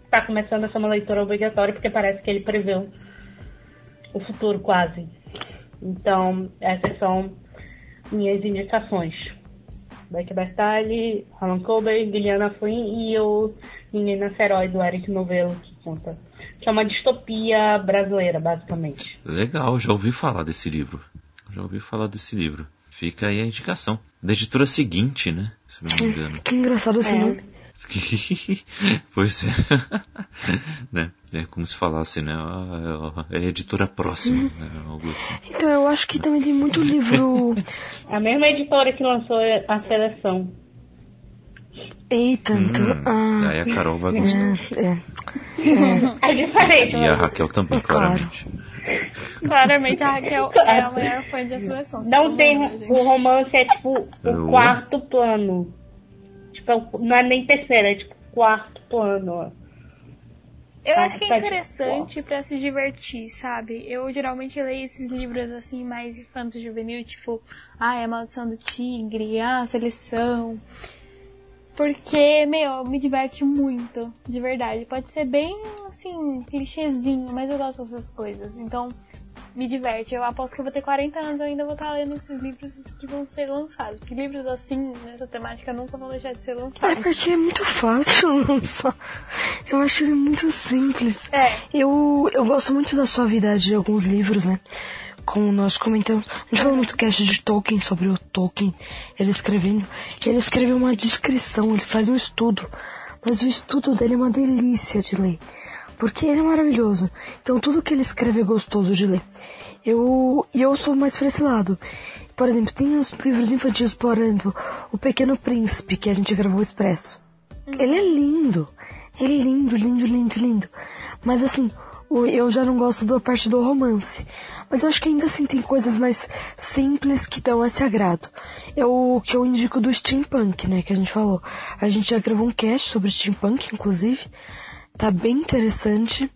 está começando a ser uma leitura obrigatória porque parece que ele preveu o futuro quase. Então, essas são minhas indicações. Beck Bertali, Alan Colbert, Guilherme Flynn e o Menina Feroz do Eric Novello, que conta que é uma distopia brasileira, basicamente. Legal, já ouvi falar desse livro. Já ouvi falar desse livro. Fica aí a indicação. Da editora seguinte, né? Se não me engano. Que engraçado esse É. nome. pois é. né? É como se falasse, né? Ah, É a editora próxima, né? Algo assim. Então, eu acho que também tem muito livro. A mesma editora que lançou a seleção. Eita, então. Hum, ah, aí a Carol vai gostar. é, é. É diferente. E a Raquel também, É claro. claramente. Claramente a Raquel é a maior fã de seleção. Não tem. O romance é tipo o quarto plano. Tipo, é o- não é nem terceiro, é tipo quarto plano. Eu Ah, acho que é tá interessante pra se divertir, sabe? Eu geralmente leio esses livros assim mais infanto juvenil, tipo, ah, é a maldição do tigre, ah, a seleção. Porque, meu, me diverte muito, de verdade. Pode ser bem, assim, clichêzinho, mas eu gosto dessas coisas. Então, me diverte. Eu aposto que eu vou ter 40 anos, eu ainda vou estar lendo esses livros que vão ser lançados. Porque livros assim, nessa temática, nunca vão deixar de ser É lançados. porque é muito fácil lançar. Eu acho ele muito simples. É. Eu, eu gosto muito da suavidade de alguns livros, né? Como nós comentamos. A gente falou no cast de Tolkien sobre o Tolkien, ele escrevendo. Ele escreveu uma descrição, ele faz um estudo. Mas o estudo dele é uma delícia de ler. Porque ele é maravilhoso. Então tudo que ele escreve é gostoso de ler. Eu, e eu sou mais pra esse lado. Por exemplo, tem os livros infantis, por exemplo, O Pequeno Príncipe, que a gente gravou expresso. Ele é lindo. É lindo, lindo, lindo, lindo. Mas assim, eu já não gosto da parte do romance. Mas eu acho que ainda assim tem coisas mais simples que dão esse agrado. É o que eu indico do steampunk, né, que a gente falou. A gente já gravou um cast sobre steampunk, inclusive. Tá bem interessante.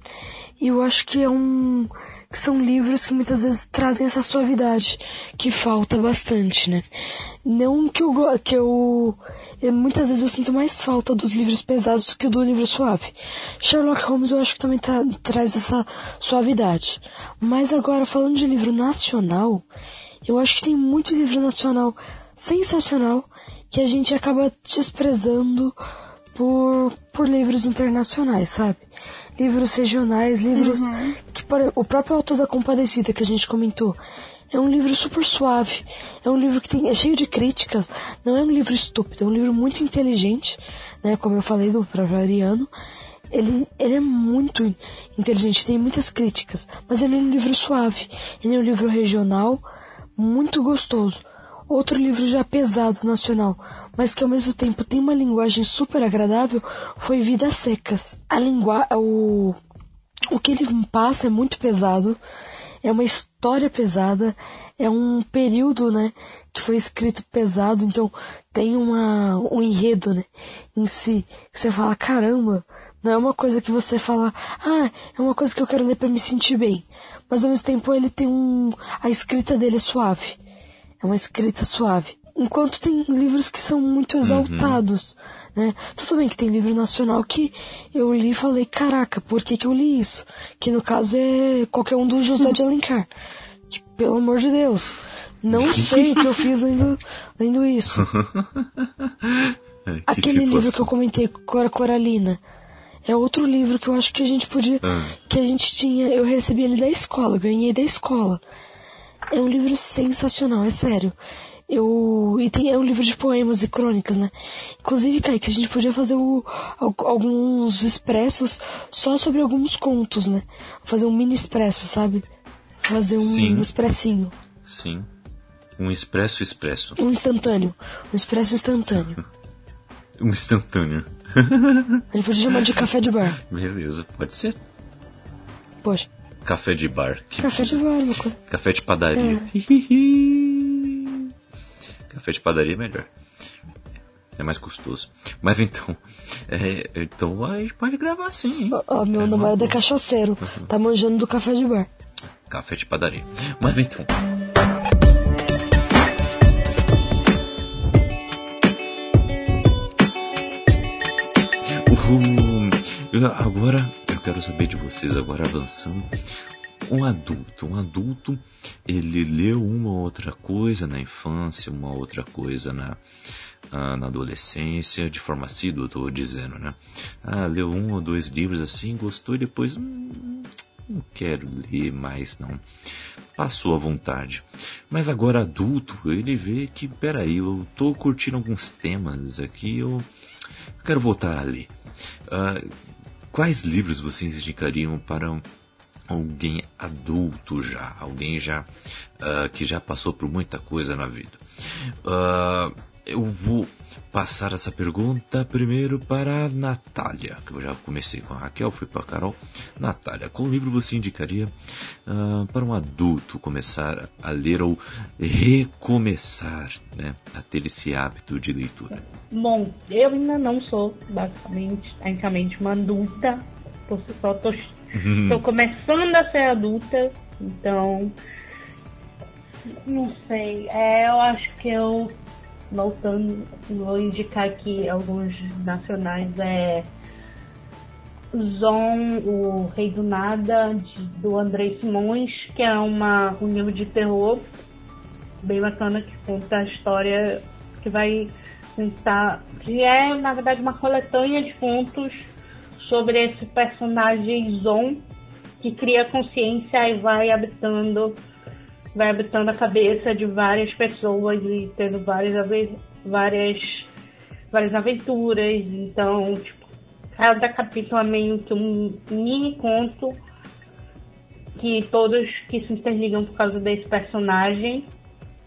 E eu acho que é um que são livros que muitas vezes trazem essa suavidade que falta bastante, né? Não que eu que eu, eu muitas vezes eu sinto mais falta dos livros pesados que do livro suave. Sherlock Holmes eu acho que também tá- traz essa suavidade. Mas agora falando de livro nacional, eu acho que tem muito livro nacional sensacional que a gente acaba desprezando por, por livros internacionais, sabe? Livros regionais, livros que por- o próprio Autor da Compadecida que a gente comentou é um livro super suave, é um livro que tem, é cheio de críticas, não é um livro estúpido, é um livro muito inteligente, né? Como eu falei do próprio Ariano, ele, ele é muito inteligente, tem muitas críticas, mas ele é um livro suave, ele é um livro regional, muito gostoso. Outro livro já pesado nacional, mas que ao mesmo tempo tem uma linguagem super agradável, foi Vidas Secas. A língua, o o que ele passa é muito pesado, é uma história pesada, é um período, né, que foi escrito pesado, então tem uma um enredo, né, em si, que você fala, caramba, não é uma coisa que você fala, ah, é uma coisa que eu quero ler para me sentir bem, mas ao mesmo tempo ele tem um a escrita dele é suave. É uma escrita suave. Enquanto tem livros que são muito exaltados, né? Tudo bem que tem livro nacional que eu li e falei, caraca, por que, que eu li isso? Que no caso é qualquer um do José de Alencar. Que, pelo amor de Deus. Não sei o que eu fiz lendo, lendo isso. É, que Aquele livro que eu comentei, Cora Coralina, é outro livro que eu acho que a gente podia. Ah. Que a gente tinha. Eu recebi ele da escola, ganhei da escola. É um livro sensacional, é sério. Eu. E tem, é um livro de poemas e crônicas, né? Inclusive, Kaique, a gente podia fazer o, al- alguns expressos só sobre alguns contos, né? Fazer um mini expresso, sabe? Fazer um Sim. expressinho. Sim. Um expresso expresso. Um instantâneo. Um expresso instantâneo. Um instantâneo. A gente podia chamar de café de bar. Beleza, pode ser. Poxa, Café de bar. Que café de bar. Café de padaria. Café de padaria é melhor. É mais custoso. Mas então. é, então a gente pode gravar sim? Ó, ó, meu É namorado é cachaceiro. Tá manjando do café de bar. Café de padaria. Mas então. Uhul. Eu- agora eu quero saber de vocês, agora avançando. um adulto. Um adulto, ele leu uma outra coisa na infância, uma outra coisa na, ah, na adolescência, de forma assídua, eu dizendo, né? Ah, leu um ou dois livros assim, gostou e depois, hum, não quero ler mais não. Passou à vontade. Mas agora adulto, ele vê que, peraí, eu tô curtindo alguns temas aqui, eu quero voltar a ler. Ah, quais livros vocês indicariam para alguém adulto já, alguém já uh, que já passou por muita coisa na vida? Uh, eu vou passar essa pergunta primeiro para a Natália, que eu já comecei com a Raquel, fui para a Carol. Natália, qual livro você indicaria uh, para um adulto começar a ler ou recomeçar né, a ter esse hábito de leitura? Bom, eu ainda não sou, basicamente, tecnicamente, uma adulta, por si só, tô, tô começando a ser adulta, então não sei. É, eu acho que eu voltando, vou indicar aqui alguns nacionais. É Zon, o Rei do Nada, de, do Andrei Simões, que é uma, um livro de terror bem bacana que conta a história que vai contar. que é, na verdade, uma coletânea de contos sobre esse personagem Zon que cria consciência e vai habitando vai habitando a cabeça de várias pessoas e tendo várias, várias, várias aventuras. Então, tipo, cada capítulo é meio que um mini conto que todos que se interligam por causa desse personagem.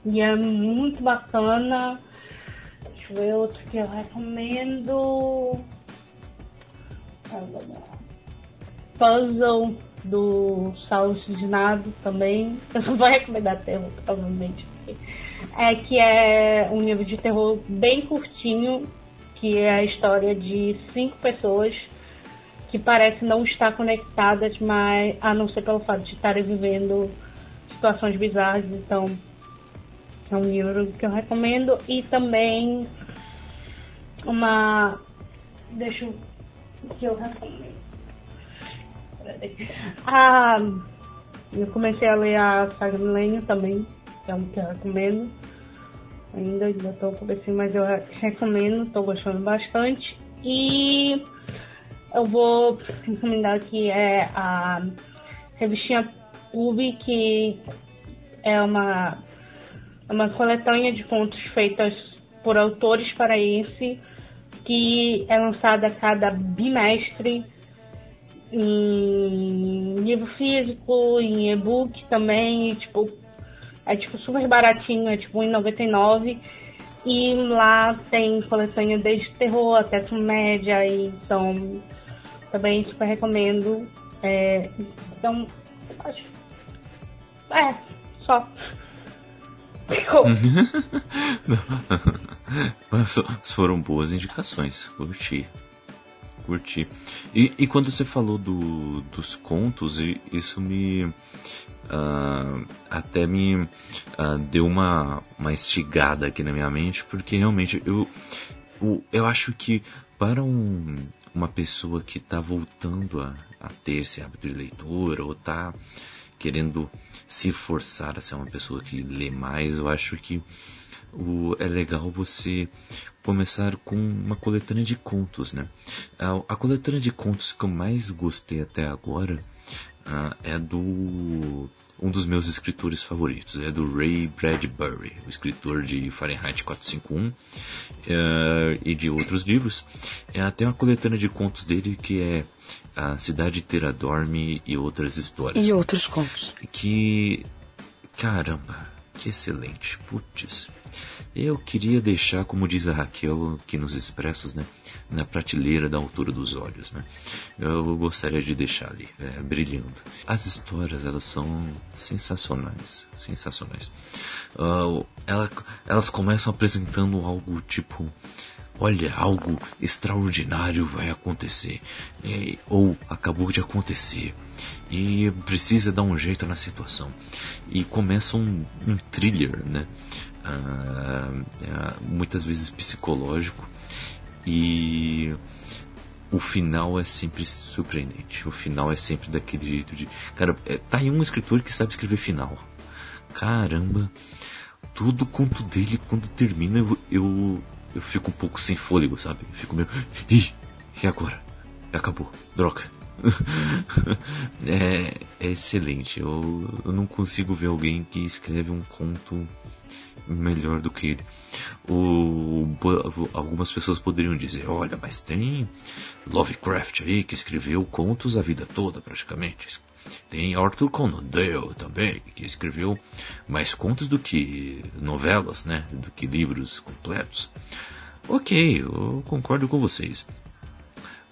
E é muito bacana. Deixa eu ver outro que eu recomendo. Puzzle do Saulo Cisnado também. Eu não vou recomendar terror, provavelmente. É que é um livro de terror bem curtinho, que é a história de cinco pessoas que parecem não estar conectadas, mas a não ser pelo fato de estarem vivendo situações bizarras. Então, é um livro que eu recomendo. E também uma. Deixa eu. que eu recomendo. Ah, eu comecei a ler a Saga Milênio também, que é um que eu recomendo. Ainda, ainda estou começando, mas eu recomendo, estou gostando bastante. E eu vou recomendar que é a revistinha Pub, que é uma, uma coletânea de contos feitas por autores paraense, que é lançada a cada bimestre em livro físico, em e-book também, tipo, é tipo super baratinho, é tipo R$1,99. E lá tem coletânea desde terror até comédia, e então também super recomendo. É, então, acho. É, só. Foram boas indicações, curti curti. E, e quando você falou do, dos contos, isso me. Uh, até me uh, deu uma, uma estigada aqui na minha mente, porque realmente eu, eu, eu acho que para um, uma pessoa que está voltando a, a ter esse hábito de leitura ou está querendo se forçar a ser uma pessoa que lê mais, eu acho que o, é legal você começar com uma coletânea de contos, né? A, a coletânea de contos que eu mais gostei até agora uh, é do um dos meus escritores favoritos, é do Ray Bradbury, o escritor de Fahrenheit 451 uh, e de outros livros. É até uma coletânea de contos dele que é A Cidade Inteira Dorme e outras histórias. E outros contos. Que caramba, que excelente, putz. Eu queria deixar, como diz a Raquel aqui nos expressos, né, na prateleira da altura dos olhos, né. Eu gostaria de deixar ali, é, brilhando. As histórias, elas são sensacionais, sensacionais. Uh, ela, elas começam apresentando algo tipo, olha, algo extraordinário vai acontecer, e, ou acabou de acontecer, e precisa dar um jeito na situação. E começa um, um thriller, né? Uh, muitas vezes psicológico e o final é sempre surpreendente. O final é sempre daquele jeito de. Cara, é, tá aí um escritor que sabe escrever final. Caramba, todo conto dele, quando termina, eu, eu, eu fico um pouco sem fôlego, sabe? Fico meio. Ih, e agora? Acabou, droga. é, é, excelente. Eu, eu não consigo ver alguém que escreve um conto melhor do que ele. O, algumas pessoas poderiam dizer, olha, mas tem Lovecraft aí que escreveu contos a vida toda praticamente. Tem Arthur Conan Doyle também, que escreveu mais contos do que novelas, né? Do que livros completos. Ok, eu concordo com vocês.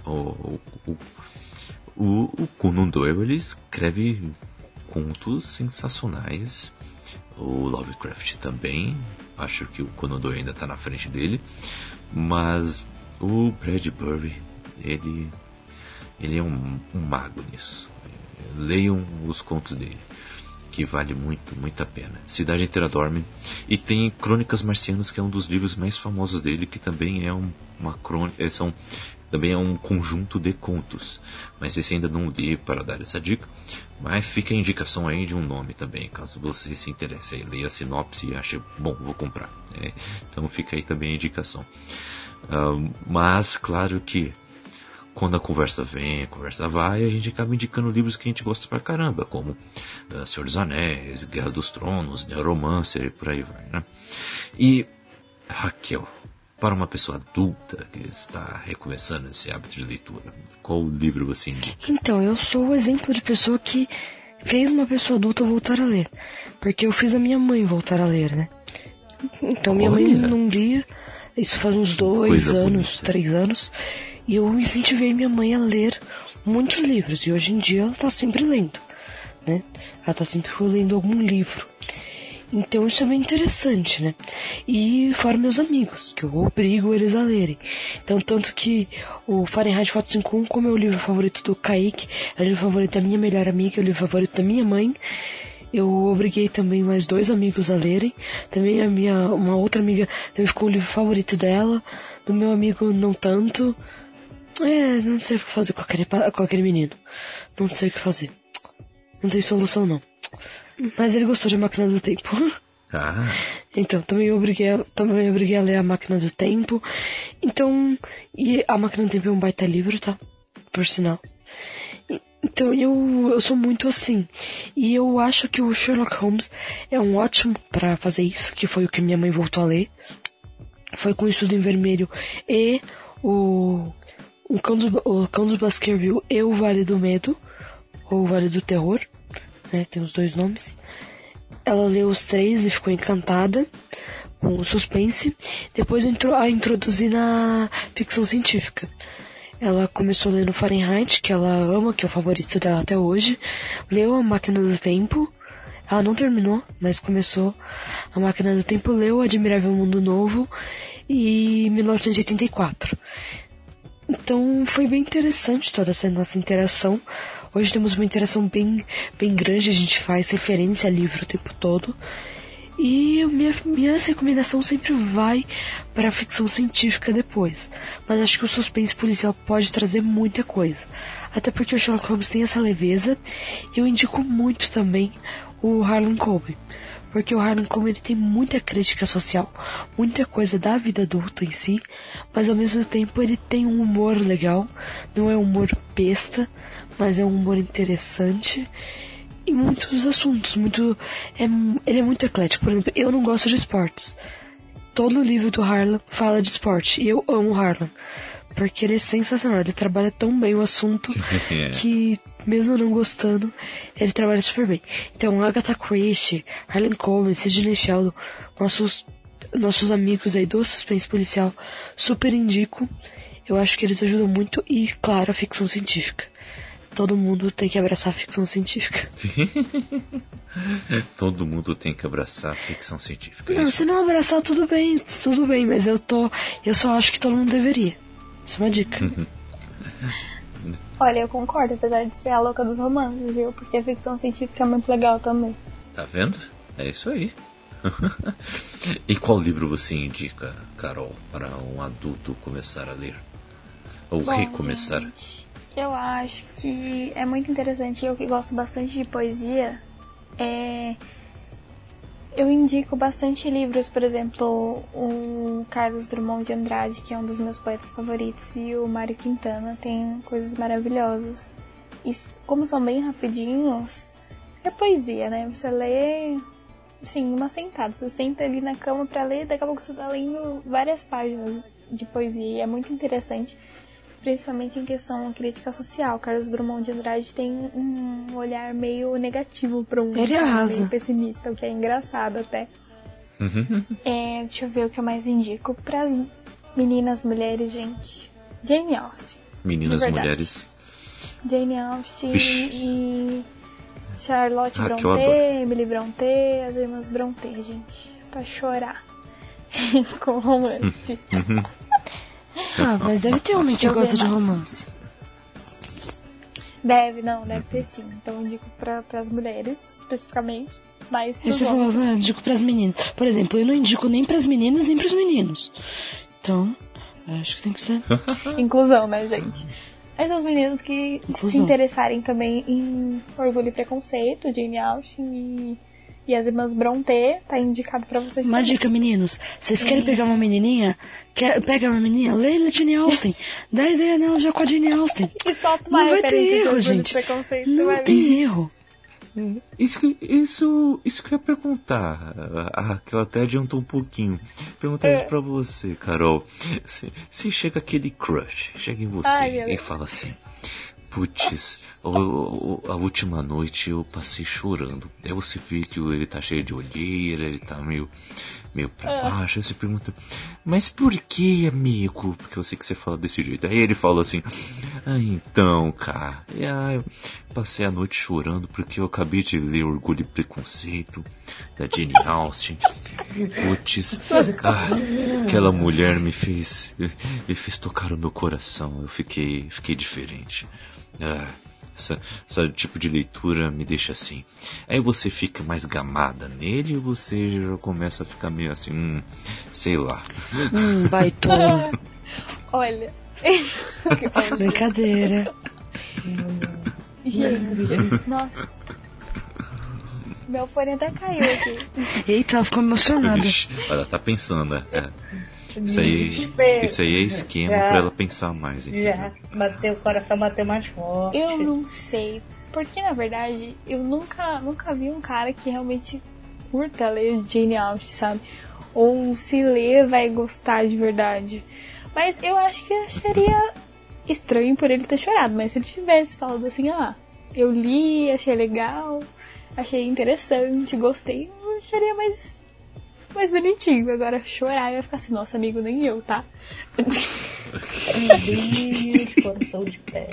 O, o, o, o Conan Doyle ele escreve contos sensacionais o Lovecraft também. Acho que o Conan ainda está na frente dele. Mas o Bradbury, ele, ele é um, um mago nisso. Leiam os contos dele, que vale muito, muito a pena. Cidade Inteira Dorme. E tem Crônicas Marcianas, que é um dos livros mais famosos dele, que também é um, uma crônica. Eh, são também é um conjunto de contos. Mas esse ainda não li para dar essa dica. Mas fica a indicação aí de um nome também, caso você se interesse. Aí, leia a sinopse e ache, bom, vou comprar. É, então fica aí também a indicação. Uh, mas, claro que quando a conversa vem, a conversa vai, a gente acaba indicando livros que a gente gosta pra caramba, como uh, Senhor dos Anéis, Guerra dos Tronos, Neuromancer e por aí vai, né? E Raquel, para uma pessoa adulta que está recomeçando esse hábito de leitura, qual livro você indica? Então, eu sou o exemplo de pessoa que fez uma pessoa adulta voltar a ler. Porque eu fiz a minha mãe voltar a ler, né? Então, minha Olha. mãe não lia, isso faz uns dois Coisa anos, bonita. três anos, e eu incentivei minha mãe a ler muitos livros, e hoje em dia ela está sempre lendo, né? Ela está sempre lendo algum livro. Então isso é bem interessante, né? E fora meus amigos, que eu obrigo eles a lerem. Então, tanto que o Fahrenheit 451, como é o livro favorito do Kaique, é o livro favorito da minha melhor amiga, é o livro favorito da minha mãe. Eu obriguei também mais dois amigos a lerem. Também a minha, uma outra amiga também ficou o livro favorito dela. Do meu amigo, não tanto. É, não sei o que fazer com aquele, com aquele menino. Não sei o que fazer. Não tem solução, não. Mas ele gostou de Máquina do Tempo. Ah. Então, também obriguei, também obriguei a ler A Máquina do Tempo. Então, e A Máquina do Tempo é um baita livro, tá? Por sinal. Então, eu, eu sou muito assim. E eu acho que o Sherlock Holmes é um ótimo para fazer isso, que foi o que minha mãe voltou a ler. Foi com o Estudo em Vermelho e o, o, Cão, do, o Cão dos Baskerville e o Vale do Medo, ou o Vale do Terror né? Tem os dois nomes. Ela leu os três e ficou encantada com o suspense. Depois a introduzi na ficção científica. Ela começou lendo Fahrenheit, que ela ama, que é o favorito dela até hoje. Leu A Máquina do Tempo. Ela não terminou, mas começou A Máquina do Tempo, leu Admirável Mundo Novo e 1984. Então foi bem interessante toda essa nossa interação. Hoje temos uma interação bem, bem grande, a gente faz referência a livro o tempo todo. E minha, minha recomendação sempre vai para a ficção científica depois. Mas acho que o suspense policial pode trazer muita coisa. Até porque o Sherlock Holmes tem essa leveza. E eu indico muito também o Harlan Coben. Porque o Harlan Coben ele tem muita crítica social, muita coisa da vida adulta em si, mas ao mesmo tempo ele tem um humor legal, não é um humor besta, mas é um humor interessante e muitos assuntos, muito é, ele é muito eclético. Por exemplo, eu não gosto de esportes. Todo livro do Harlan fala de esporte e eu amo o Harlan. Porque ele é sensacional, ele trabalha tão bem o assunto que, mesmo não gostando, ele trabalha super bem. Então, Agatha Christie, Harlan Coben, Sidney Sheldon, nossos, nossos amigos aí do suspense policial, super indico. Eu acho que eles ajudam muito e, claro, a ficção científica todo mundo tem que abraçar a ficção científica. todo mundo tem que abraçar a ficção científica. É não, se não abraçar, tudo bem, tudo bem, mas eu tô. Eu só acho que todo mundo deveria. Isso é uma dica. Olha, eu concordo, apesar de ser a louca dos romances, viu? Porque a ficção científica é muito legal também. Tá vendo? É isso aí. e qual livro você indica, Carol, para um adulto começar a ler? Ou Bom, recomeçar? gente, eu acho que é muito interessante. Eu que gosto bastante de poesia, é... eu indico bastante livros, por exemplo, o Carlos Drummond de Andrade, que é um dos meus poetas favoritos, e o Mário Quintana tem coisas maravilhosas. E como são bem rapidinhos, é poesia, né? Você lê, assim, numa sentada. Você senta ali na cama pra ler, daqui a pouco você tá lendo várias páginas de poesia. E é muito interessante principalmente em questão crítica social. Carlos Drummond de Andrade tem um olhar meio negativo para um Ele meio pessimista, o que é engraçado até. Uhum. É, deixa eu ver o que eu mais indico para as meninas, mulheres, gente. Jane Austen. Meninas, mulheres. Jane Austen Vixe. e Charlotte Ah, Brontë. Emily Brontë, as irmãs Brontë, gente. Pra chorar. Com romance. Ah, mas deve ter homem que Eu gosta de romance. Deve, não, deve ter sim. Então eu indico para as mulheres, especificamente. Mas E você homens. falou, ah, indico pras meninas. Por exemplo, eu não indico nem pras meninas nem pros meninos. Então, acho que tem que ser. Inclusão, né, gente? Mas os meninos que se Inclusão. interessarem também em Orgulho e Preconceito, Jane Austen e, e as irmãs Brontë, tá indicado pra vocês Uma também. dica, meninos. Vocês querem pegar uma menininha? Quer, pega uma menininha, lê a Jane Austen. Dá ideia nela já com a Jane Austen. E solta uma Não vai ter erro, gente. Não vai ver. tem erro. Isso, que- isso, isso que eu ia perguntar. A Raquel até adiantou um pouquinho. Perguntar É. isso pra você, Carol. Se, se chega aquele crush, chega em você Ai, e fala assim: Putz, a última noite eu passei chorando. Aí você vê que ele tá cheio de olheira, ele tá meio, meio pra É. baixo. Aí você pergunta: Mas por que, amigo? Porque eu sei que você fala desse jeito. Aí ele fala assim: Ah, então, cara. Aí eu passei a noite chorando porque eu acabei de ler Orgulho e Preconceito da Jane Austen. Putz, ah, aquela mulher me fez, me fez tocar o meu coração. Eu fiquei, fiquei diferente. Ah, essa, esse tipo de leitura me deixa assim. Aí você fica mais gamada nele ou você já começa a ficar meio assim, hum, sei lá. Hum, vai tola. Olha. Brincadeira. Gente, nossa. Meu fone até caiu aqui. Eita, ela ficou emocionada. Ixi, ela tá pensando, né? É. Isso aí, isso aí é esquema Já. pra ela pensar mais. entendeu? Já bateu, o coração bateu mais forte. Eu não sei. Porque, na verdade, eu nunca, nunca vi um cara que realmente curta ler Jane Austen, sabe? Ou se ler vai gostar de verdade. Mas eu acho que eu acharia estranho por ele ter chorado. Mas se ele tivesse falado assim, ah, eu li, achei legal, achei interessante, gostei, eu acharia mais, mais bonitinho. Agora chorar, eu ia ficar assim, nossa, amigo, nem eu, tá? Meu Deus, coração de pé.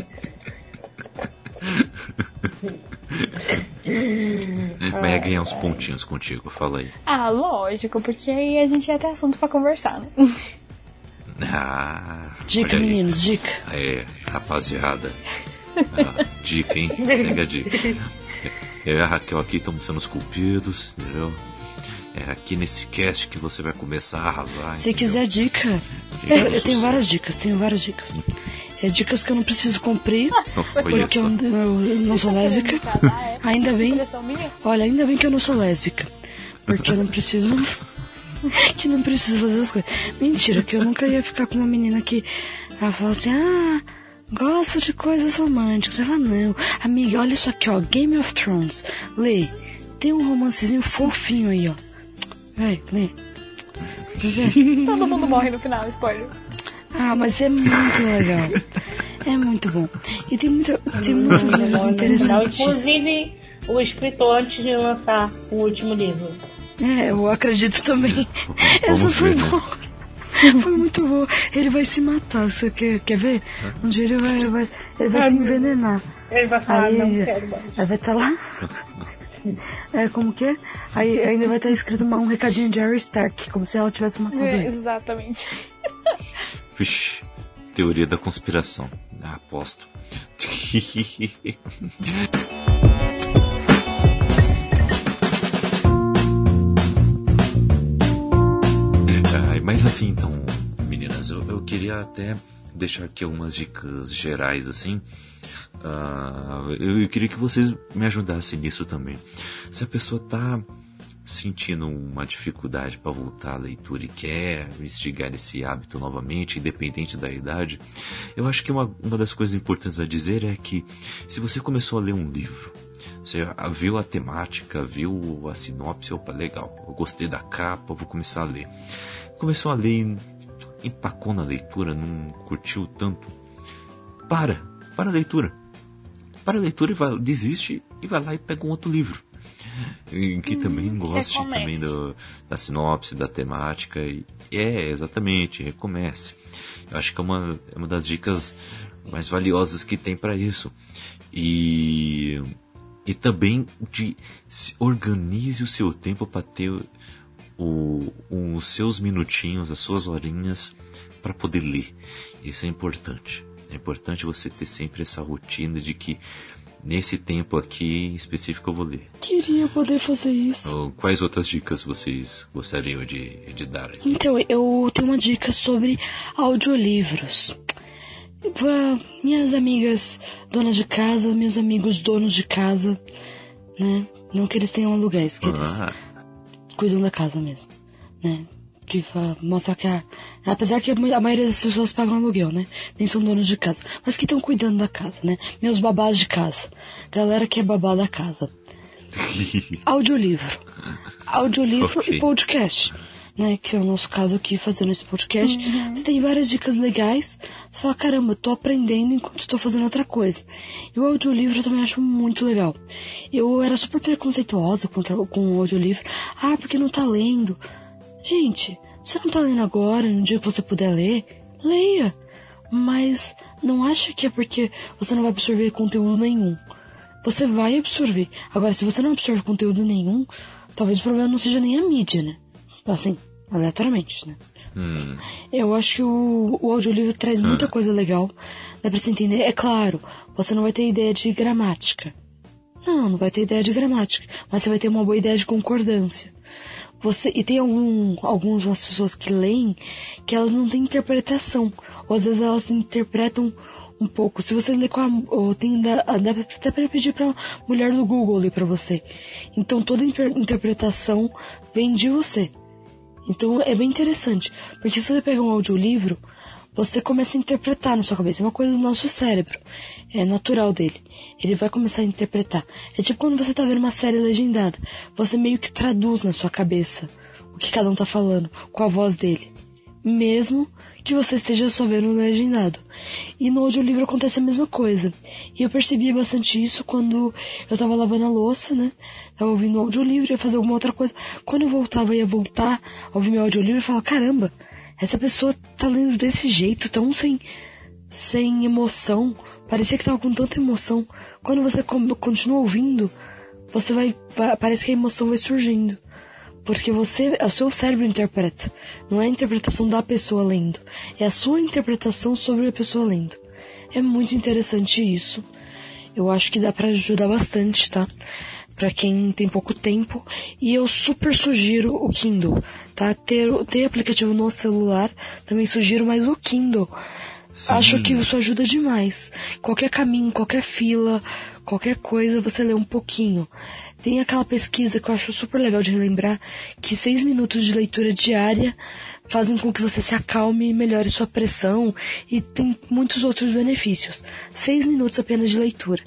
Mas ia ganhar uns pontinhos contigo, fala aí. ah, lógico, porque aí a gente ia ter assunto pra conversar, né? Ah, Dica, meninos, dica. É, rapaziada. Ah, dica, hein? Segue a dica. Eu e a Raquel aqui estamos sendo os culpidos, entendeu? É aqui nesse cast que você vai começar a arrasar. Se entendeu? quiser dica, Dica eu, eu tenho várias dicas, tenho várias dicas. É dicas que eu não preciso cumprir, porque só. eu, eu não sou lésbica. É? Ainda bem, olha, ainda bem que eu não sou lésbica. Porque eu não preciso. que não preciso fazer as coisas. Mentira, que eu nunca ia ficar com uma menina que ela fala assim, ah, gosto de coisas românticas. Ela não. Amiga, olha isso aqui, ó, Game of Thrones. Lê. Tem um romancezinho fofinho aí, ó. Vai, lê. Quer ver? Todo mundo morre no final, spoiler. Ah, mas é muito legal. É muito bom. E tem, muita, tem muitos livros interessantes. inclusive, o escritor antes de lançar o último livro. É, eu acredito também. Vamos Essa foi ver, né? boa. Foi muito boa. Ele vai se matar, você quer, quer ver? Um dia ele vai, vai, ele vai Ai, se envenenar. Ele vai falar, Aí, não quero mais. aí vai estar lá. É, como que é? Aí ainda vai estar escrito uma- um recadinho de Harry Stark, como se ela tivesse matado É, ele. exatamente. Vixe, teoria da conspiração. Ah, aposto. Ai, mas assim, então, meninas, eu, eu queria até deixar aqui algumas dicas gerais assim. Uh, eu, eu, queria que vocês me ajudassem nisso também. Se a pessoa está sentindo uma dificuldade para voltar à leitura e quer instigar esse hábito novamente, independente da idade, eu acho que uma, uma das coisas importantes a dizer é que se você começou a ler um livro, você viu a temática, viu a sinopse, opa, legal, eu gostei da capa, vou começar a ler. Começou a ler, empacou na leitura, não curtiu tanto. Para, para a leitura. Para a leitura e vai, desiste e vai lá e pega um outro livro em que hum, também goste recomece. também do, da sinopse, da temática. E, é, exatamente, recomece. Eu acho que é uma, é uma das dicas mais valiosas que tem para isso. E, e também de organize o seu tempo para ter o, os seus minutinhos, as suas horinhas para poder ler. Isso é importante. É importante você ter sempre essa rotina de que nesse tempo aqui específico eu vou ler. Queria poder fazer isso. Quais outras dicas vocês gostariam de, de dar? Então, eu tenho uma dica sobre audiolivros. Para minhas amigas donas de casa, meus amigos donos de casa, né? Não que eles tenham aluguéis, que eles ah. cuidam da casa mesmo, né? Que mostra que a, apesar que a maioria das pessoas pagam aluguel, né? Nem são donos de casa, mas que estão cuidando da casa, né? Meus babás de casa, galera que é babá da casa. Audiolivro, audiolivro okay. e podcast, né? Que é o nosso caso aqui fazendo esse podcast. Uhum. Você tem várias dicas legais. Você fala, caramba, tô aprendendo enquanto estou fazendo outra coisa. E o audiolivro eu também acho muito legal. Eu era super preconceituosa contra, com o audiolivro. Ah, porque não tá lendo. Gente, você não tá lendo agora, no dia que você puder ler, leia. Mas não acha que é porque você não vai absorver conteúdo nenhum. Você vai absorver. Agora, se você não absorve conteúdo nenhum, talvez o problema não seja nem a mídia, né? Assim, aleatoriamente, né? Hum. Eu acho que o, o audiolivro traz muita hum. coisa legal. Dá pra você entender. É claro, você não vai ter ideia de gramática. Não, não vai ter ideia de gramática. Mas você vai ter uma boa ideia de concordância. Você, e tem algum, algumas pessoas que leem que elas não têm interpretação. Ou às vezes elas interpretam um pouco. Se você ler com a. Ou tem, dá, dá até pra pedir pra mulher do Google ler pra você. Então toda interpretação vem de você. Então é bem interessante. Porque se você pegar um audiolivro, você começa a interpretar na sua cabeça. É uma coisa do nosso cérebro é natural dele. Ele vai começar a interpretar. É tipo quando você tá vendo uma série legendada. Você meio que traduz na sua cabeça o que cada um tá falando com a voz dele. Mesmo que você esteja só vendo legendado. E no audiolivro acontece a mesma coisa. E eu percebia bastante isso quando eu tava lavando a louça, né? Tava ouvindo o audiolivro, ia fazer alguma outra coisa. Quando eu voltava, ia voltar a ouvir meu audiolivro e falar, caramba, essa pessoa tá lendo desse jeito, tão sem, sem emoção, Parecia que tava com tanta emoção. Quando você continua ouvindo, você vai, vai, Parece que a emoção vai surgindo. Porque você. O seu cérebro interpreta. Não é a interpretação da pessoa lendo. É a sua interpretação sobre a pessoa lendo. É muito interessante isso. Eu acho que dá para ajudar bastante, tá? Para quem tem pouco tempo. E eu super sugiro o Kindle, tá? Ter, ter aplicativo no celular, também sugiro, mas o Kindle Sim. Acho que isso ajuda demais. Qualquer caminho, qualquer fila, qualquer coisa, você lê um pouquinho. Tem aquela pesquisa que eu acho super legal de relembrar, que seis minutos de leitura diária fazem com que você se acalme e melhore sua pressão e tem muitos outros benefícios. Seis minutos apenas de leitura.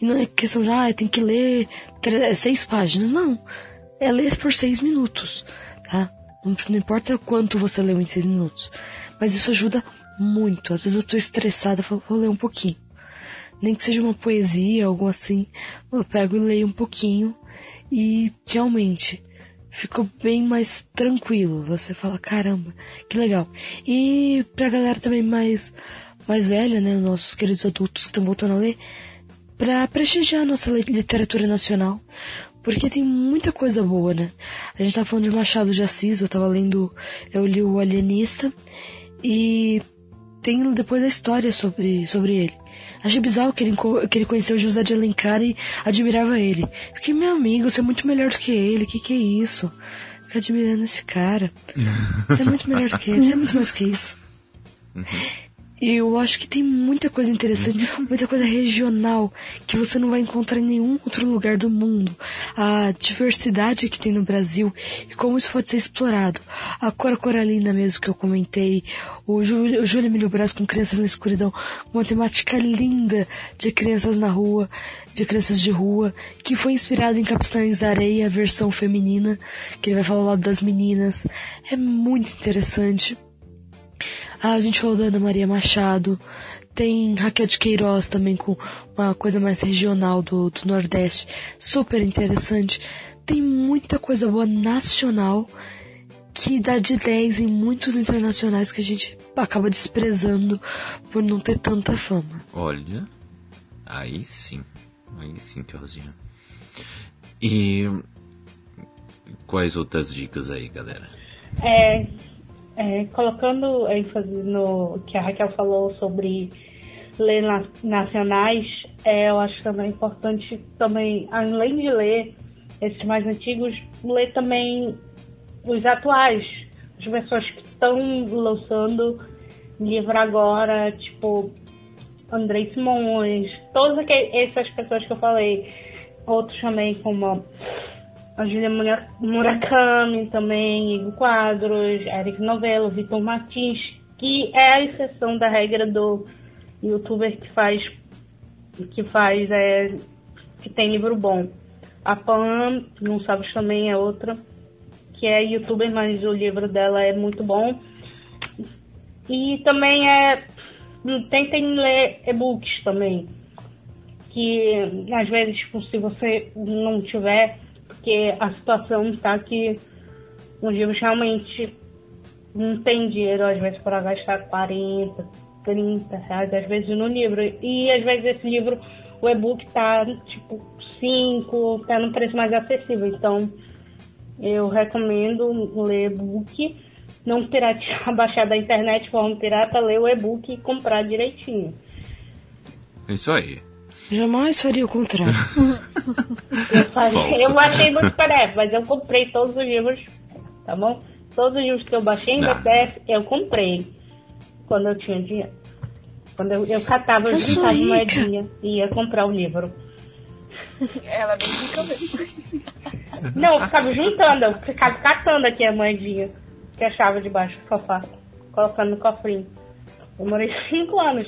E não é questão de, ah, tem que ler seis páginas. Não. É ler por seis minutos, tá? Não, não importa quanto você leu em seis minutos. Mas isso ajuda muito. Às vezes eu tô estressada, falo, vou ler um pouquinho. Nem que seja uma poesia, algo assim, eu pego e leio um pouquinho e realmente ficou bem mais tranquilo. Você fala, caramba, que legal. E pra galera também mais, mais velha, né, nossos queridos adultos que estão voltando a ler, pra prestigiar a nossa literatura nacional, porque tem muita coisa boa, né? A gente tá falando de Machado de Assis, eu tava lendo, eu li o Alienista, e tem depois a história sobre, sobre ele. Achei bizarro que ele, que ele conheceu José de Alencar e admirava ele. Fiquei, meu amigo, você é muito melhor do que ele, que que é isso? Fica admirando esse cara. Você é muito melhor do que ele, você é muito mais do que isso. Uhum. Eu acho que tem muita coisa interessante, muita coisa regional que você não vai encontrar em nenhum outro lugar do mundo. A diversidade que tem no Brasil e como isso pode ser explorado. A Cora Coralina mesmo que eu comentei, o Júlio, o Júlio Emílio Brás com Crianças na Escuridão, uma temática linda de crianças na rua, de crianças de rua, que foi inspirado em Capitães da Areia, a versão feminina, que ele vai falar ao lado das meninas. É muito interessante. Ah, a gente falou da Ana Maria Machado. Tem Raquel de Queiroz também com uma coisa mais regional do, do Nordeste. Super interessante. Tem muita coisa boa nacional que dá de 10 em muitos internacionais que a gente acaba desprezando por não ter tanta fama. Olha, aí sim. Aí sim, Teozinho. E quais outras dicas aí, galera? É, é, colocando ênfase no que a Raquel falou sobre ler na, nacionais, é, eu acho também importante também, além de ler esses mais antigos, ler também os atuais, as pessoas que estão lançando livro agora, tipo Andrei Simões, todas essas pessoas que eu falei, outros também como a Julia Murakami também, Igor Quadros, Eric Novello, Vitor Martins, que é a exceção da regra do youtuber que faz que faz é, que tem livro bom. A Pam, não sabe também é outra, que é youtuber, mas o livro dela é muito bom. E também é tentem ler e-books também. Que às vezes, tipo, se você não tiver porque a situação está que os livros realmente não tem dinheiro, às vezes, para gastar 40, 30 reais, às vezes, no livro. E às vezes esse livro, o e-book tá tipo 5, tá num preço mais acessível. Então, eu recomendo ler e-book, não piratear, baixar da internet forma pirata, ler o e-book e comprar direitinho. Isso aí. Jamais faria o contrário. eu, faria, eu achei muito PDF, mas eu comprei todos os livros, tá bom? Todos os livros que eu baixei em PDF, eu comprei. Quando eu tinha dinheiro. Quando eu, eu catava, eu, eu juntava moedinha e ia comprar o livro. Ela bem rica mesmo. Não, eu ficava juntando, eu ficava catando aqui a moedinha que achava debaixo do sofá, colocando no cofrinho. Demorei cinco anos.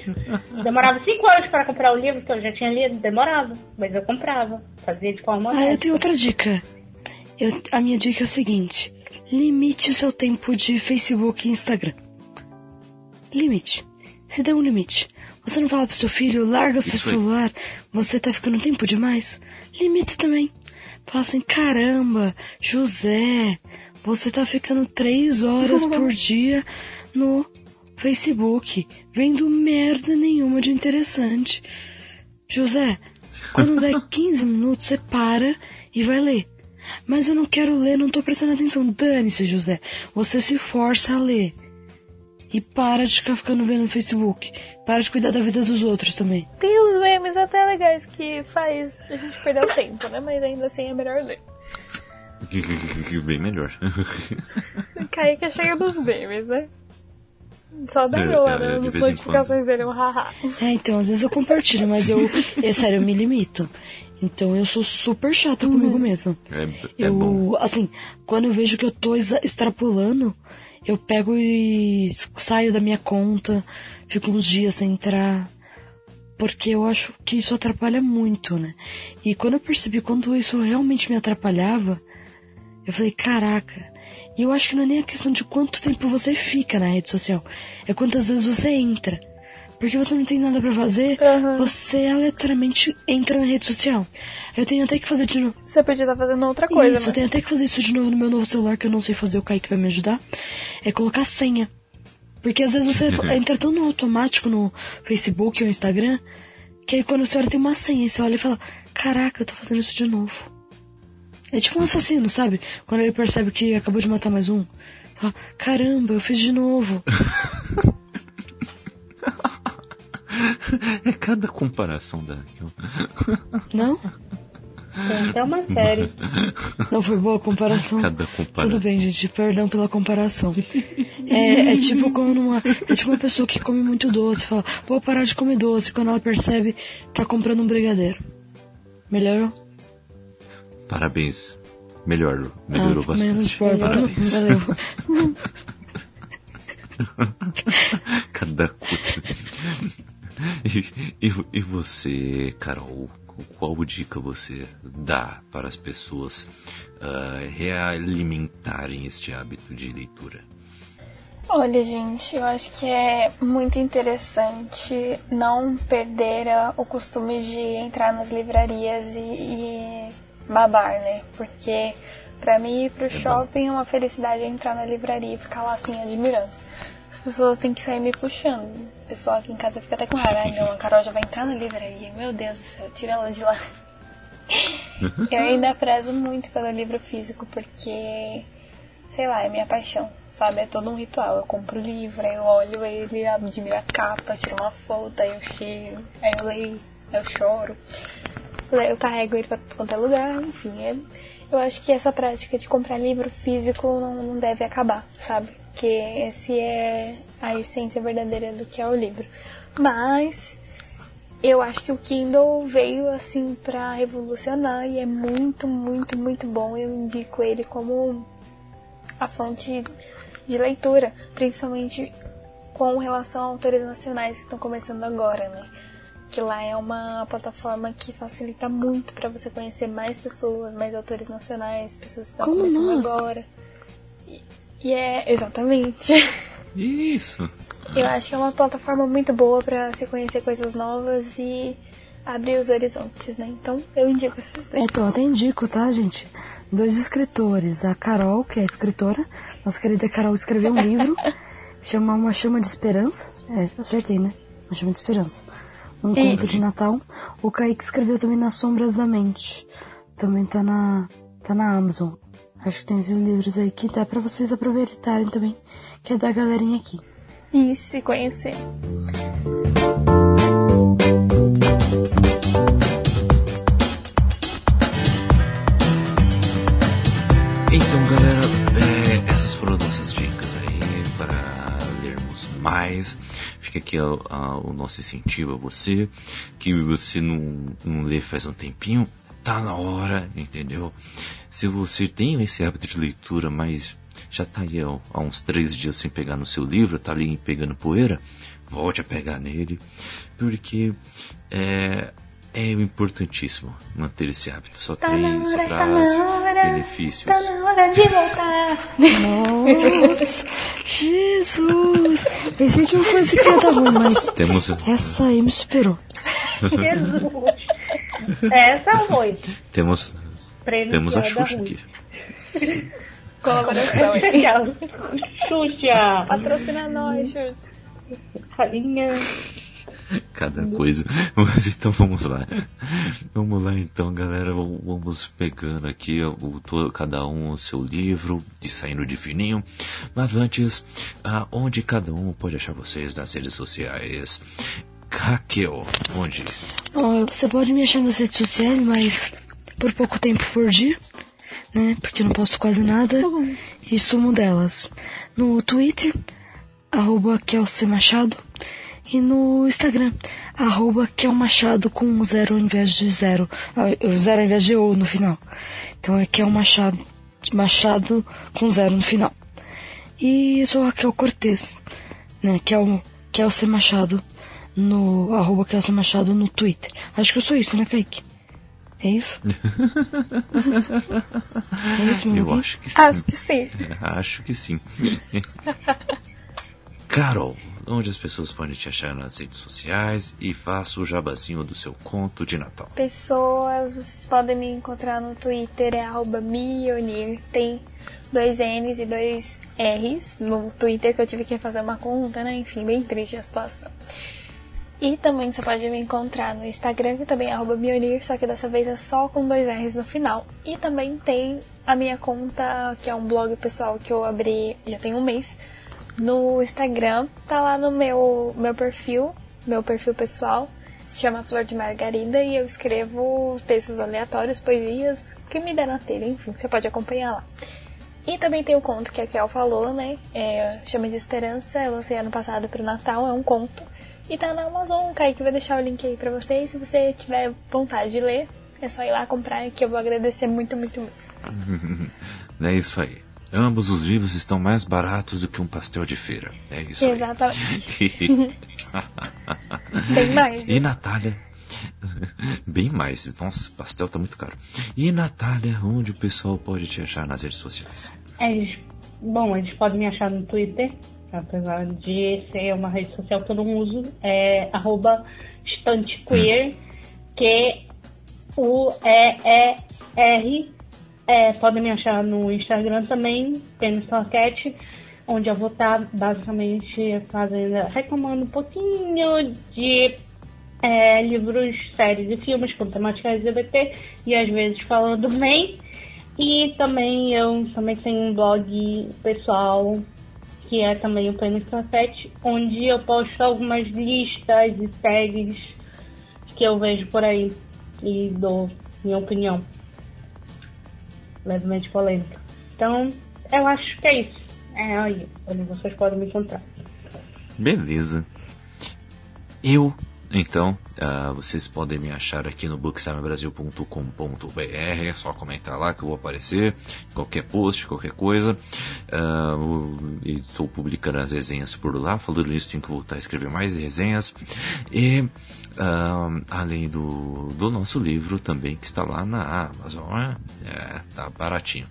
Demorava cinco anos para comprar o livro que eu já tinha lido. Demorava, mas eu comprava. Fazia de forma Ah, eu tenho outra dica. Eu, a minha dica é a seguinte: limite o seu tempo de Facebook e Instagram. Limite. Se dê um limite. Você não fala pro seu filho, larga o seu Isso celular, você tá ficando tempo demais? Limita também. Fala assim, caramba, José, você tá ficando três horas por dia no Facebook, vendo merda nenhuma de interessante. José, quando der 15 minutos, você para e vai ler. Mas eu não quero ler, não tô prestando atenção. Dane-se, José. Você se força a ler. E para de ficar ficando vendo no Facebook. Para de cuidar da vida dos outros também. Tem uns memes até legais que faz a gente perder o tempo, né? Mas ainda assim é melhor ler. Bem melhor. Kaique chega nos memes, né? Só da Lua, né? As notificações dele, um haha. É, então, às vezes eu compartilho, mas eu, é sério, eu me limito. Então eu sou super chata uhum. comigo mesmo. É, é eu, bom. assim, quando eu vejo que eu tô extrapolando, eu pego e saio da minha conta, fico uns dias sem entrar. Porque eu acho que isso atrapalha muito, né? E quando eu percebi quando isso realmente me atrapalhava, eu falei, caraca, e eu acho que não é nem a questão de quanto tempo você fica na rede social. É quantas vezes você entra. Porque você não tem nada para fazer, uhum. você aleatoriamente entra na rede social. Eu tenho até que fazer de novo. Você podia estar fazendo outra coisa. Isso, né? eu tenho até que fazer isso de novo no meu novo celular, que eu não sei fazer, o Kaique vai me ajudar. É colocar senha. Porque às vezes você entra tão no automático no Facebook ou Instagram, que aí quando você olha tem uma senha, e você olha e fala, caraca, eu tô fazendo isso de novo. É tipo um assassino, sabe? Quando ele percebe que acabou de matar mais um. Fala, caramba, eu fiz de novo. é cada comparação da. Não? É uma série. Não foi boa a comparação? Cada comparação. Tudo bem, gente. Perdão pela comparação. É, é tipo quando uma, é tipo uma pessoa que come muito doce, fala, vou parar de comer doce, quando ela percebe, tá comprando um brigadeiro. Melhorou? Parabéns. Melhor, melhorou ah, bastante. Parabéns. valeu. Cada coisa. E, e, e você, Carol, qual dica você dá para as pessoas uh, realimentarem este hábito de leitura? Olha, gente, eu acho que é muito interessante não perder o costume de entrar nas livrarias e, e babar, né? Porque pra mim ir pro shopping é uma felicidade entrar na livraria e ficar lá assim admirando. As pessoas têm que sair me puxando. O pessoal aqui em casa fica até com raiva. Ai, não, a Carol já vai entrar na livraria. Meu Deus do céu, tira ela de lá. eu ainda prezo muito pelo livro físico porque, sei lá, é minha paixão, sabe? É todo um ritual. Eu compro o livro, aí eu olho ele, admiro a capa, tiro uma foto, aí eu cheiro, aí eu leio, aí eu choro. Eu carrego ele pra qualquer lugar, enfim. É, eu acho que essa prática de comprar livro físico não, não deve acabar, sabe? Que esse é a essência verdadeira do que é o livro. Mas eu acho que o Kindle veio assim para revolucionar e é muito, muito, muito bom. Eu indico ele como a fonte de leitura, principalmente com relação a autores nacionais que estão começando agora, né? Que lá é uma plataforma que facilita muito para você conhecer mais pessoas, mais autores nacionais, pessoas que estão Como começando nós. agora. E, e é exatamente. Isso. Eu acho que é uma plataforma muito boa para se conhecer coisas novas e abrir os horizontes, né? Então eu indico esses dois. Então, eu até indico, tá, gente? Dois escritores. A Carol, que é escritora. Nossa querida Carol escreveu um livro. chama Uma Chama de Esperança. É, acertei, né? Uma Chama de Esperança. Um Isso. conto de Natal. O Kaique escreveu também Nas Sombras da Mente. Também tá na, tá na Amazon. Acho que tem esses livros aí que dá pra vocês aproveitarem também. Que é da galerinha aqui. E se conhecer. Então, galera, é, essas foram nossas dicas aí para lermos mais. Fica aqui a- o nosso incentivo a você, que você não, não lê faz um tempinho, tá na hora, entendeu? Se você tem esse hábito de leitura, mas já tá aí há uns três dias sem pegar no seu livro, tá ali pegando poeira, volte a pegar nele, porque é, é importantíssimo manter esse hábito. Só Tá na três hora, tá na hora, traz benefícios. Tá na hora de voltar. Nossa, Jesus! Pensei que uma coisa que ia dar ruim, mas Temos, essa aí me superou. Jesus. Essa foi. temos, Prêmio temos a é Xuxa aqui. Colaboração? Xuxa. Patrocina nós, Xuxa. Rainha. Cada coisa. Mas então vamos lá. Vamos lá então, galera. Vamos pegando aqui o, cada um o seu livro e saindo de fininho. Mas antes, ah, onde cada um pode achar vocês nas redes sociais? Raquel, onde? Ó, você pode me achar nas redes sociais, mas por pouco tempo por dia, né? Porque eu não posto quase nada e sumo delas. No Twitter, arroba Kelsey Machado. E no Instagram, arroba Kel Machado com zero ao invés de zero. Ah, zero ao invés de O no final. Então é Kel Machado, Machado com zero no final. E eu sou Raquel Cortez, né? Kel, Kelsey Machado no arroba Kelsey Machado no Twitter. Acho que eu sou isso, né, Kaique? É isso? é isso, meu Eu acho que sim. Acho que sim. Acho que sim. Carol, onde as pessoas podem te achar nas redes sociais e faça o jabazinho do seu conto de Natal. Pessoas, vocês podem me encontrar no Twitter, é arroba. Tem dois N's e dois R's no Twitter que eu tive que fazer uma conta, né? Enfim, bem triste a situação. E também você pode me encontrar no Instagram, que também é arroba Mionir, só que dessa vez é só com dois R's no final. E também tem a minha conta, que é um blog pessoal que eu abri já tem um mês, no Instagram. Tá lá no meu, meu perfil, meu perfil pessoal. Se chama Flor de Margarida e eu escrevo textos aleatórios, poesias que me der na telha, enfim, você pode acompanhar lá. E também tem o conto que a Kel falou, né? É, chama de Esperança, eu lancei ano passado pro Natal, é um conto. E tá na Amazon, o Kaique vai deixar o link aí pra vocês. Se você tiver vontade de ler, é só ir lá comprar que eu vou agradecer muito, muito, muito. é isso aí. Ambos os livros estão mais baratos do que um pastel de feira. É isso Exatamente. aí. Bem mais. E Natália? Bem mais. Nossa, pastel tá muito caro. E Natália, onde o pessoal pode te achar nas redes sociais? É, bom, eles podem me achar no Twitter, apesar de ser uma rede social que eu não uso. É arroba estantequeer, que U E E R é, podem me achar no Instagram também, Pênis Cat, onde eu vou estar tá basicamente fazendo, reclamando um pouquinho de é, livros, séries e filmes com temática LGBT e às vezes falando bem. E também eu também tenho um blog pessoal que é também o Pênis Cat, onde eu posto algumas listas e séries que eu vejo por aí e dou minha opinião levemente polêmica. Então, eu acho que é isso. É aí, onde vocês podem me encontrar. Beleza. Eu, então, uh, vocês podem me achar aqui no booksamebrasil.com.br. É só comentar lá que eu vou aparecer. Qualquer post, qualquer coisa. Uh, estou publicando as resenhas por lá. Falando nisso, tenho que voltar a escrever mais resenhas. E Uh, além do, do nosso livro também que está lá na Amazon, né? é, tá baratinho.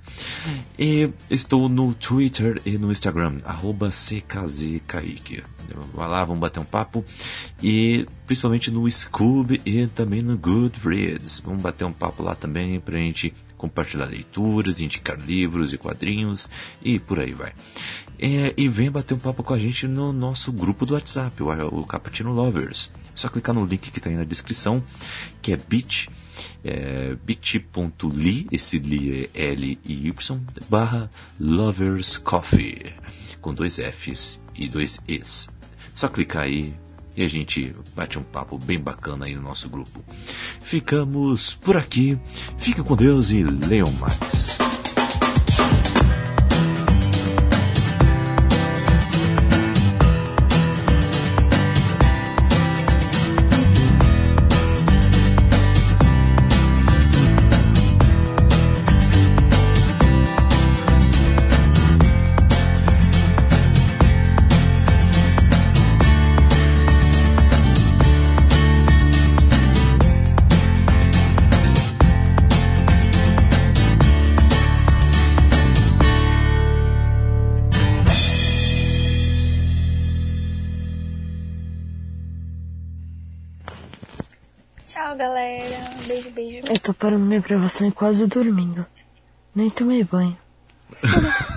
E estou no Twitter e no Instagram, arroba CKZKaique. Vai lá, vamos bater um papo. E principalmente no Scoob e também no Goodreads. Vamos bater um papo lá também pra gente compartilhar leituras, indicar livros e quadrinhos e por aí vai. É, e vem bater um papo com a gente no nosso grupo do WhatsApp, o, o Cappuccino Lovers. É só clicar no link que está aí na descrição, que é bit, é, bit.ly, esse li é L-I-Y, barra Lovers Coffee, com dois Fs e dois Es. Só clicar aí e a gente bate um papo bem bacana aí no nosso grupo. Ficamos por aqui, fiquem com Deus e leiam mais. Tô parando minha gravação e quase dormindo. Nem tomei banho.